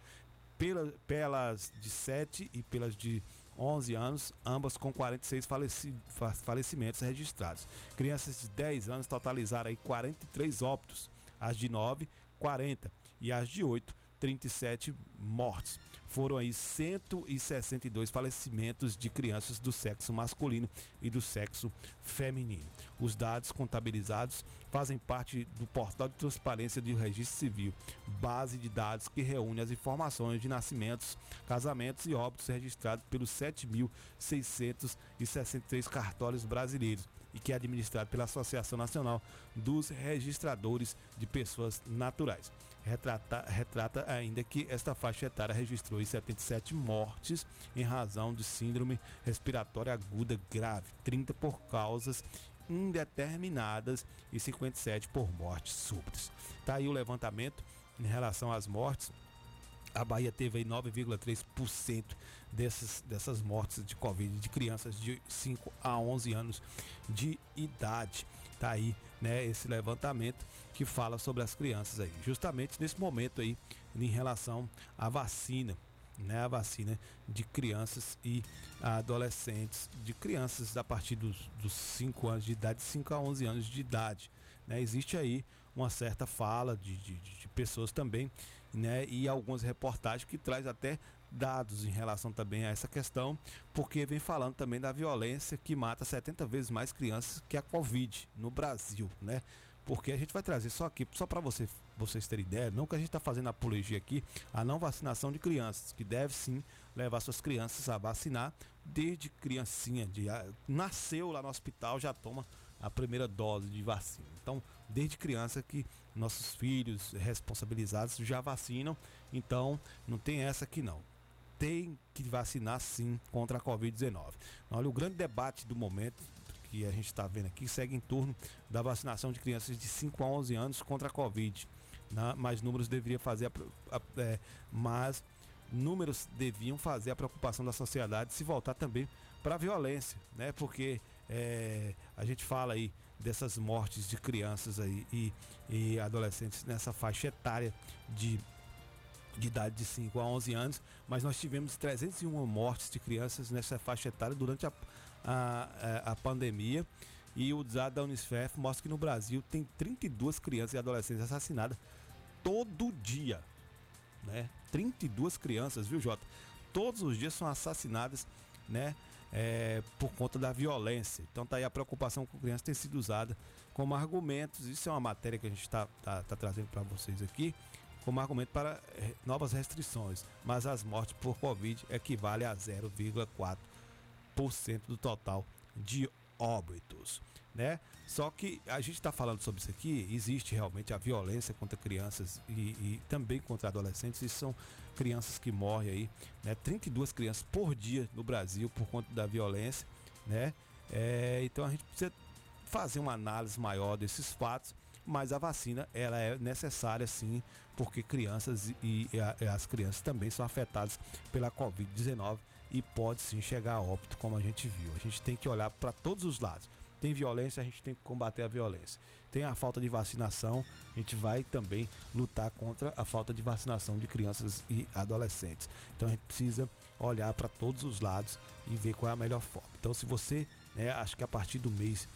Pela- pelas de 7 e pelas de 11 anos, ambas com 46 faleci- fa- falecimentos registrados. Crianças de 10 anos totalizaram aí 43 óbitos, as de 9, 40 e as de 8, 37 mortes. Foram aí 162 falecimentos de crianças do sexo masculino e do sexo feminino. Os dados contabilizados fazem parte do portal de transparência do Registro Civil, base de dados que reúne as informações de nascimentos, casamentos e óbitos registrados pelos 7.663 cartórios brasileiros e que é administrado pela Associação Nacional dos Registradores de Pessoas Naturais. Retrata, retrata ainda que esta faixa etária registrou aí 77 mortes em razão de síndrome respiratória aguda grave, 30 por causas indeterminadas e 57 por mortes súbitas. Tá aí o levantamento em relação às mortes. A Bahia teve aí 9,3% dessas, dessas mortes de Covid de crianças de 5 a 11 anos de idade. Tá aí, né, esse levantamento que fala sobre as crianças aí. Justamente nesse momento aí, em relação à vacina, né, a vacina de crianças e adolescentes, de crianças a partir dos, dos 5 anos de idade, 5 a 11 anos de idade. Né? Existe aí uma certa fala de, de, de pessoas também, né? E algumas reportagens que traz até dados em relação também a essa questão, porque vem falando também da violência que mata 70 vezes mais crianças que a Covid no Brasil, né? Porque a gente vai trazer só aqui, só para você, vocês terem ideia, não que a gente está fazendo apologia aqui, a não vacinação de crianças, que deve sim levar suas crianças a vacinar desde criancinha, de, ah, nasceu lá no hospital, já toma a primeira dose de vacina. Então, desde criança que nossos filhos responsabilizados já vacinam, então não tem essa aqui não. Tem que vacinar sim contra a Covid-19. Olha, o grande debate do momento que a gente está vendo aqui segue em torno da vacinação de crianças de 5 a 11 anos contra a Covid. né? Mas números deveriam fazer a, a- é, mas números deviam fazer a preocupação da sociedade se voltar também para a violência, né? Porque é, a gente fala aí dessas mortes de crianças aí e, e adolescentes nessa faixa etária de de idade de 5 a 11 anos, mas nós tivemos 301 mortes de crianças nessa faixa etária durante a, a, a- pandemia E o dado da Unicef mostra que no Brasil tem 32 crianças e adolescentes assassinadas todo dia. Né? 32 crianças, viu, Jota? Todos os dias são assassinadas, né? É, por conta da violência. Então tá aí a preocupação com crianças tem sido usada como argumentos. Isso é uma matéria que a gente está tá, tá trazendo para vocês aqui como argumento para eh, novas restrições, mas as mortes por Covid equivale a 0,4% do total de óbitos, né? Só que a gente está falando sobre isso aqui, existe realmente a violência contra crianças e, e também contra adolescentes, e são crianças que morrem aí, né? 32 crianças por dia no Brasil por conta da violência, né? É, então a gente precisa fazer uma análise maior desses fatos, mas a vacina ela é necessária sim, porque crianças e, e, a, as crianças também são afetadas pela Covid-19 e pode sim chegar a óbito, como a gente viu. A gente tem que olhar para todos os lados. Tem violência, a gente tem que combater a violência. Tem a falta de vacinação, a gente vai também lutar contra a falta de vacinação de crianças e adolescentes. Então a gente precisa olhar para todos os lados e ver qual é a melhor forma. Então, se você, né, acho que a partir do mês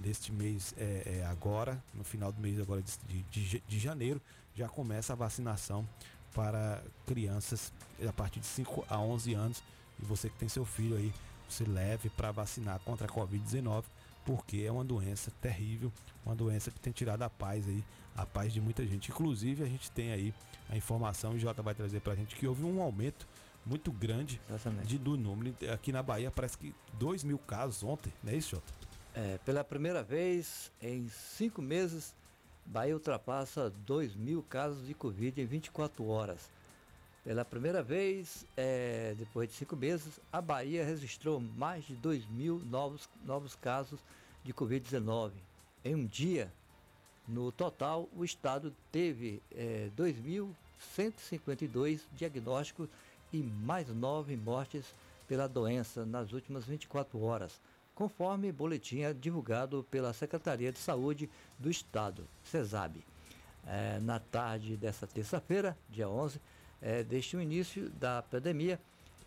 neste mês é, é, agora, no final do mês agora de, de, de, janeiro, já começa a vacinação para crianças a partir de 5 a 11 anos. E você que tem seu filho aí, você leve para vacinar contra a Covid-19, porque é uma doença terrível, uma doença que tem tirado a paz aí, a paz de muita gente. Inclusive, a gente tem aí a informação, o Jota vai trazer para a gente, que houve um aumento muito grande de, do número. Aqui na Bahia parece que 2 mil casos ontem, não é isso, Jota? É, pela primeira vez em cinco meses, Bahia ultrapassa 2 mil casos de Covid em 24 horas. Pela primeira vez, é, depois de cinco meses, a Bahia registrou mais de 2 mil novos, novos casos de Covid-19. Em um dia, no total, o estado teve é, 2.152 diagnósticos e mais nove mortes pela doença nas últimas 24 horas conforme boletim divulgado pela Secretaria de Saúde do Estado, CESAB. É, na tarde dessa terça-feira, dia 11, é, desde o início da pandemia,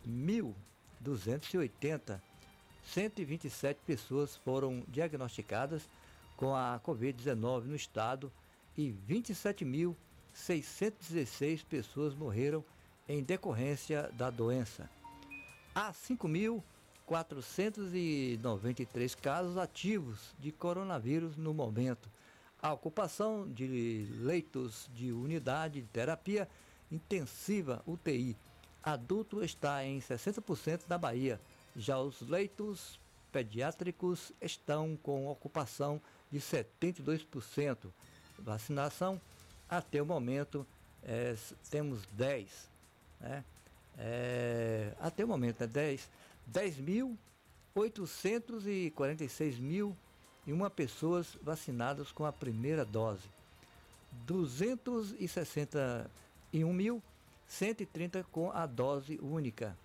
1.280, 127 pessoas foram diagnosticadas com a Covid-19 no estado e 27.616 pessoas morreram em decorrência da doença. Há 5.000 493 casos ativos de coronavírus no momento. A ocupação de leitos de unidade de terapia intensiva UTI adulto está em 60% da Bahia. Já os leitos pediátricos estão com ocupação de 72%. Vacinação, até o momento, é, temos 10. Né? É, até o momento, é 10 10.846 mil e uma pessoas vacinadas com a primeira dose. 261.130 com a dose única.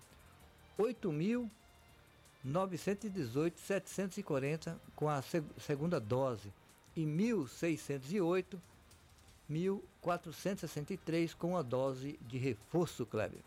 8.918.740 com a seg segunda dose e 1.608 1.463 com a dose de reforço, Kleber.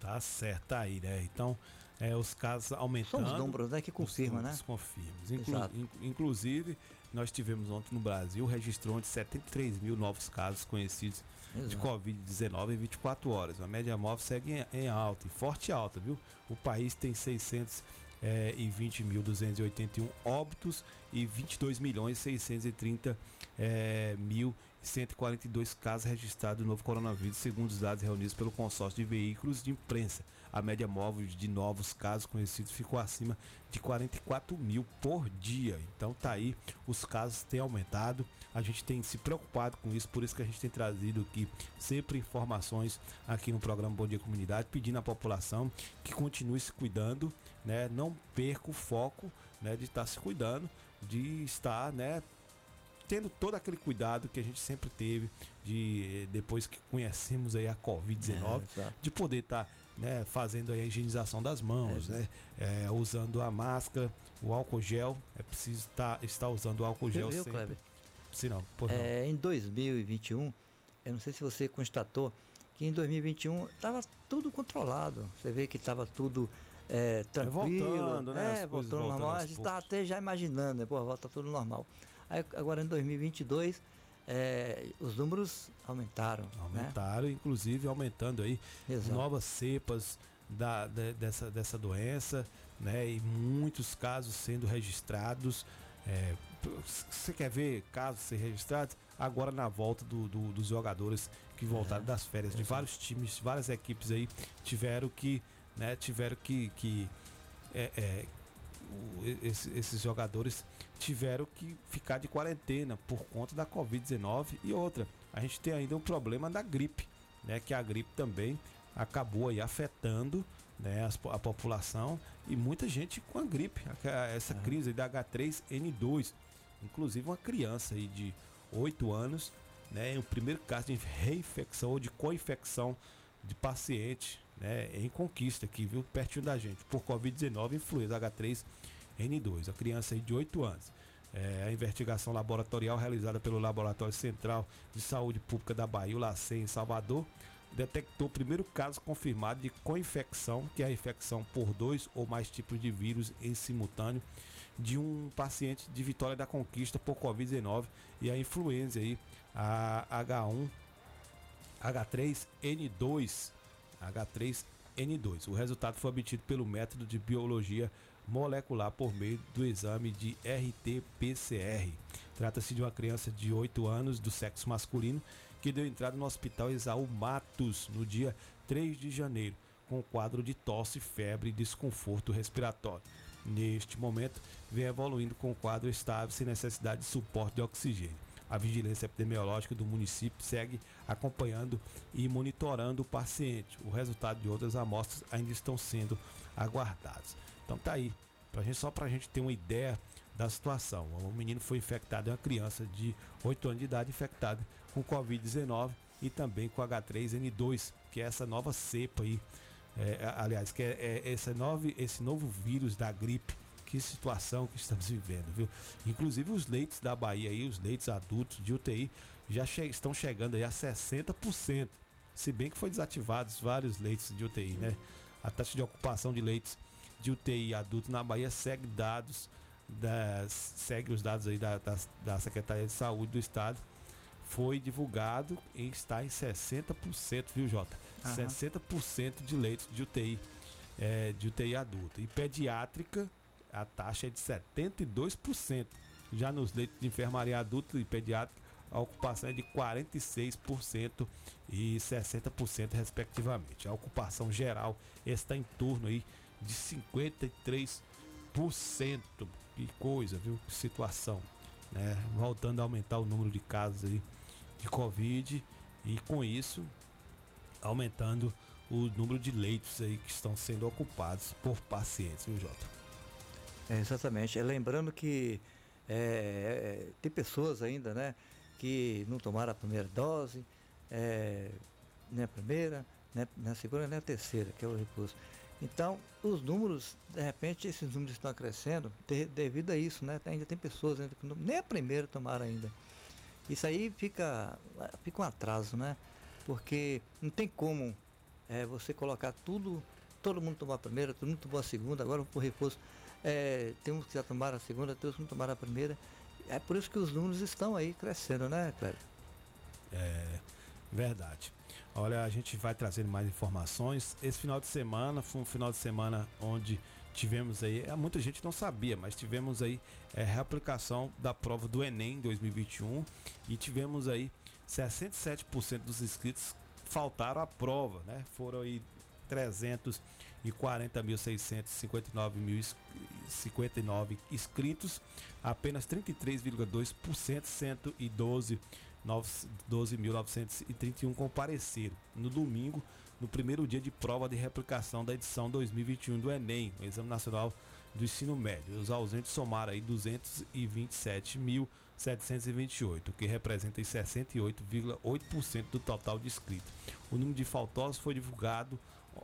Tá certo, tá aí, né? Então, é, os casos aumentando. São os números né, que confirmam, né? Confirmam. Inclu in, inclusive, nós tivemos ontem no Brasil, registrou de 73 mil novos casos conhecidos Exato. de Covid-19 em 24 horas. A média móvel segue em, em alta, em forte alta, viu? O país tem 620.281 óbitos e 22 milhões 630 é, mil 142 casos registrados do novo coronavírus, segundo os dados reunidos pelo consórcio de veículos de imprensa. A média móvel de novos casos conhecidos ficou acima de 44 mil por dia. Então tá aí, os casos têm aumentado. A gente tem se preocupado com isso, por isso que a gente tem trazido aqui sempre informações aqui no programa Bom Dia Comunidade, pedindo à população que continue se cuidando, né? Não perca o foco, né, de estar se cuidando, de estar, né, tendo todo aquele cuidado que a gente sempre teve de depois que conhecemos aí a Covid-19, é, de poder estar tá, né, fazendo a higienização das mãos, é, né, é, usando a máscara, o álcool gel, é preciso estar, tá, estar usando o álcool gel viu, sempre. Kleber? Se não, por é, não. Em 2021, eu não sei se você constatou que em 2021 estava tudo controlado. Você vê que estava tudo é, tranquilo, voltando, né? É, voltando ao voltando normal, a gente está até já imaginando, né? Pô, volta tudo normal. Agora em 2022, é, os números aumentaram. né? Aumentaram, inclusive aumentando aí Exato. novas cepas da, de- dessa, dessa doença, né? E muitos casos sendo registrados. É, Você quer ver casos ser registrados? Agora na volta do- do- dos jogadores que voltaram É, das férias, de vários times, várias equipes aí tiveram que, né? Tiveram que, que é, é, o- e- esse- esses jogadores tiveram que ficar de quarentena por conta da Covid-19 e outra. A gente tem ainda um problema da gripe, né? Que a gripe também acabou aí afetando né, a população e muita gente com a gripe, essa crise da H3N2. Inclusive uma criança aí de 8 anos, né? O primeiro caso de reinfecção ou de co-infecção de paciente, né? Em conquista aqui, viu? Pertinho da gente, por Covid-19 influenza H3N2. A criança aí de 8 anos. É, a investigação laboratorial realizada pelo Laboratório Central de Saúde Pública da Bahia, o LACEN, em Salvador, detectou o primeiro caso confirmado de co-infecção, que é a infecção por dois ou mais tipos de vírus em simultâneo, de um paciente de Vitória da Conquista por Covid-19 e a influenza aí, a H1, H3N2, H3N2. O resultado foi obtido pelo método de biologia molecular por meio do exame de RT-PCR. Trata-se de uma criança de 8 anos do sexo masculino que deu entrada no hospital Exaú Matos no dia 3 de janeiro, com quadro de tosse, febre e desconforto respiratório. Neste momento, vem evoluindo com quadro estável sem necessidade de suporte de oxigênio. A vigilância epidemiológica do município segue acompanhando e monitorando o paciente. O resultado de outras amostras ainda estão sendo aguardados. Então tá aí, pra gente, só para a gente ter uma ideia da situação. O menino foi infectado, é uma criança de 8 anos de idade infectada com Covid-19 e também com H3N2, que é essa nova cepa aí. É, aliás, que é, é esse, novo, esse novo vírus da gripe. Que situação que estamos vivendo, viu? Inclusive os leitos da Bahia aí, os leitos adultos de UTI, já che- estão chegando aí a 60%. Se bem que foi desativados vários leitos de UTI, né? A taxa de ocupação de leitos de UTI adulto na Bahia segue dados segue os dados aí da, das- da Secretaria de Saúde do Estado. Foi divulgado e está em 60%, viu, Jota? Aham. 60% de leitos de UTI, é, de UTI adulto. E pediátrica, a taxa é de 72%. Já nos leitos de enfermaria adulta e pediátrica, a ocupação é de 46% e 60% respectivamente. A ocupação geral está em torno aí de 53%. Que coisa, viu? Que situação, né? Voltando a aumentar o número de casos aí de Covid e com isso aumentando o número de leitos aí que estão sendo ocupados por pacientes, viu, Jota? É, exatamente. É, lembrando que é, é, tem pessoas ainda, né, que não tomaram a primeira dose, é, nem a primeira, nem a segunda, nem a terceira, que é o recurso. Então, os números, de repente, esses números estão crescendo de- devido a isso, né? Ainda tem pessoas ainda que não- nem a primeira tomaram ainda. Isso aí fica, fica um atraso, né? Porque não tem como é, você colocar tudo, todo mundo tomar a primeira, todo mundo tomou a segunda, agora o reforço. É, tem uns que já tomaram a segunda, tem que não tomaram a primeira. É por isso que os números estão aí crescendo, né, Cléber? É verdade. Olha, a gente vai trazendo mais informações. Esse final de semana foi um final de semana onde tivemos aí, é, muita gente não sabia, mas tivemos aí é, reaplicação da prova do Enem 2021 e tivemos aí 67% dos inscritos faltaram à prova, né? Foram aí 340.659 mil ins- 59 inscritos, apenas 33,2%, 112 nove- 12.931 compareceram. No domingo, no primeiro dia de prova de replicação da edição 2021 do Enem, Exame Nacional do Ensino Médio. Os ausentes somaram aí 227.728, o que representa aí 68,8% do total de inscritos. O número de faltosos foi divulgado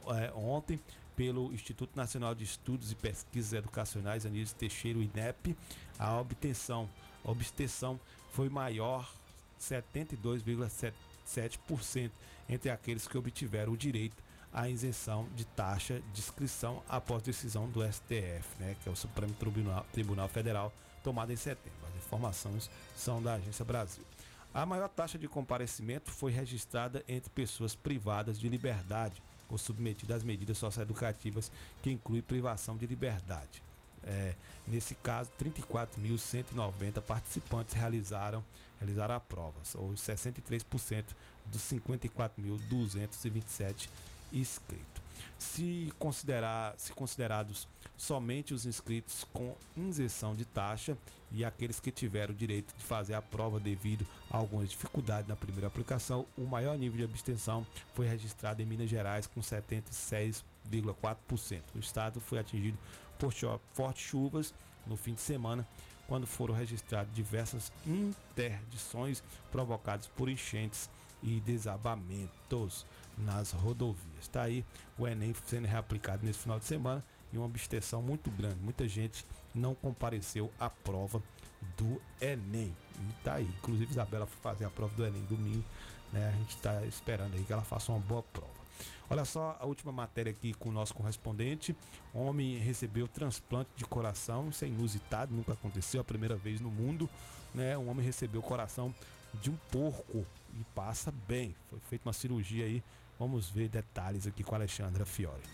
eh, ontem pelo Instituto Nacional de Estudos e Pesquisas Educacionais Anísio Teixeira, INEP. A obtenção, a obstenção foi maior 72,7% entre aqueles que obtiveram o direito a isenção de taxa de inscrição após decisão do STF, né, que é o Supremo Tribunal, Tribunal Federal, tomada em setembro. As informações são da Agência Brasil. A maior taxa de comparecimento foi registrada entre pessoas privadas de liberdade ou submetidas às medidas socioeducativas que inclui privação de liberdade. É, nesse caso, 34.190 participantes realizaram, realizaram a prova, ou 63% dos 54.227 inscritos. Se, considerar, se considerados somente os inscritos com isenção de taxa e aqueles que tiveram o direito de fazer a prova devido a algumas dificuldades na primeira aplicação, o maior nível de abstenção foi registrado em Minas Gerais com 76,4%. O estado foi atingido por fortes chuvas no fim de semana, quando foram registradas diversas interdições provocadas por enchentes e desabamentos nas rodovias. Está aí o Enem sendo reaplicado nesse final de semana e uma abstenção muito grande. Muita gente não compareceu à prova do Enem. E tá aí. Inclusive, Isabela foi fazer a prova do Enem domingo. Né? A gente está esperando aí que ela faça uma boa prova. Olha só a última matéria aqui com o nosso correspondente. Homem recebeu transplante de coração. Isso é inusitado, nunca aconteceu, a primeira vez no mundo. Né? Um homem recebeu o coração de um porco e passa bem. Foi feita uma cirurgia aí. Vamos ver detalhes aqui com a Alexandra Fiore.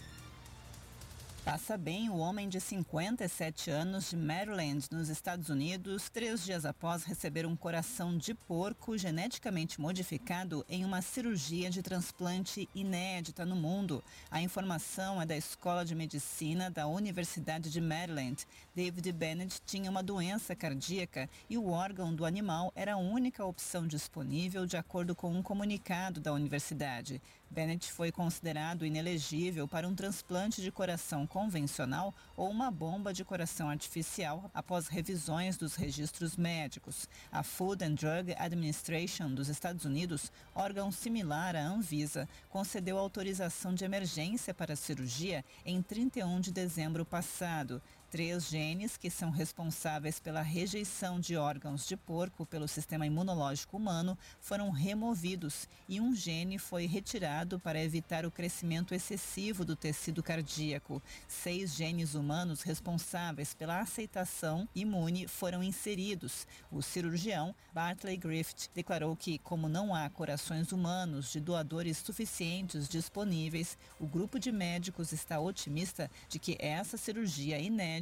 Passa bem o homem de 57 anos de Maryland, nos Estados Unidos, três dias após receber um coração de porco geneticamente modificado em uma cirurgia de transplante inédita no mundo. A informação é da Escola de Medicina da Universidade de Maryland. David Bennett tinha uma doença cardíaca e o órgão do animal era a única opção disponível, de acordo com um comunicado da universidade. Bennett foi considerado inelegível para um transplante de coração convencional ou uma bomba de coração artificial após revisões dos registros médicos. A Food and Drug Administration dos Estados Unidos, órgão similar à Anvisa, concedeu autorização de emergência para a cirurgia em 31 de dezembro passado. Três genes que são responsáveis pela rejeição de órgãos de porco pelo sistema imunológico humano foram removidos e um gene foi retirado para evitar o crescimento excessivo do tecido cardíaco. Seis genes humanos responsáveis pela aceitação imune foram inseridos. O cirurgião Bartley Griffith declarou que, como não há corações humanos de doadores suficientes disponíveis, o grupo de médicos está otimista de que essa cirurgia inédita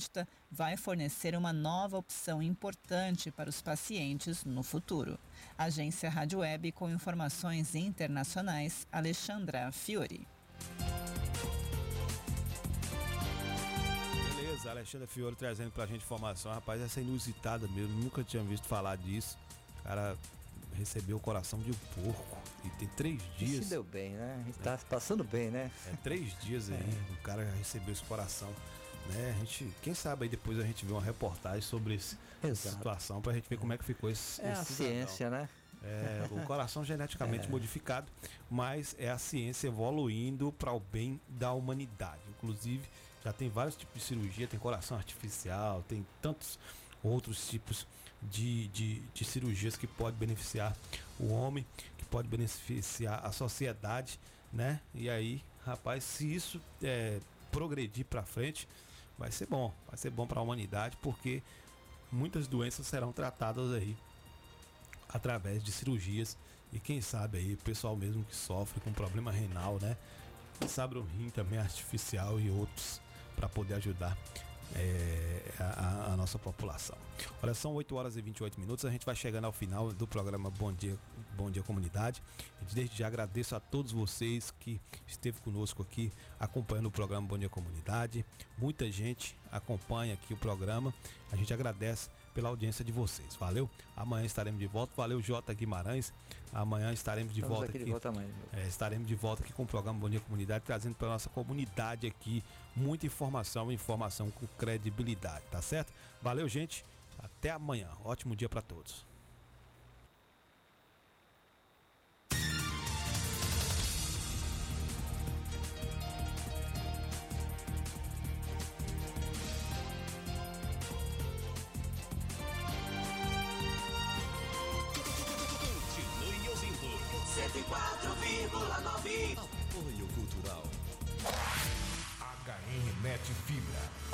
vai fornecer uma nova opção importante para os pacientes no futuro. Agência Rádio Web com informações internacionais, Alexandra Fiore. Beleza, Alexandre Fiore trazendo pra gente informação. Rapaz, essa é inusitada mesmo, nunca tinha visto falar disso. O cara recebeu o coração de um porco e tem três E dias. se deu bem, né? A gente tá passando bem, né? É três dias aí, o cara recebeu esse coração. Né? A gente, quem sabe aí depois a gente vê uma reportagem sobre esse, essa situação pra gente ver como é que ficou esse. É a esse cidadão. ciência, né? É, o coração geneticamente É. modificado, mas é a ciência evoluindo para o bem da humanidade. Inclusive, já tem vários tipos de cirurgia, tem coração artificial, tem tantos outros tipos de, de, de cirurgias que podem beneficiar o homem, que pode beneficiar a sociedade, né? E aí, rapaz, se isso é, progredir para frente, vai ser bom, vai ser bom para a humanidade, porque muitas doenças serão tratadas aí através de cirurgias e quem sabe aí o pessoal mesmo que sofre com problema renal, né? Quem sabe um rim também artificial e outros para poder ajudar é, a, a nossa população. Olha, são 8 horas e 28 minutos. A gente vai chegando ao final do programa Bom Dia, Bom Dia Comunidade. Desde já agradeço a todos vocês que esteve conosco aqui acompanhando o programa Bom Dia Comunidade. Muita gente acompanha aqui o programa. A gente agradece pela audiência de vocês. Valeu? Amanhã estaremos de volta. Valeu, Jota Guimarães. Amanhã estaremos de Estamos volta aqui aqui. de volta amanhã. É, estaremos de volta aqui com o programa Bom Dia Comunidade, trazendo para nossa comunidade aqui muita informação, informação com credibilidade, tá certo? Valeu, gente. Até amanhã. Ótimo dia para todos.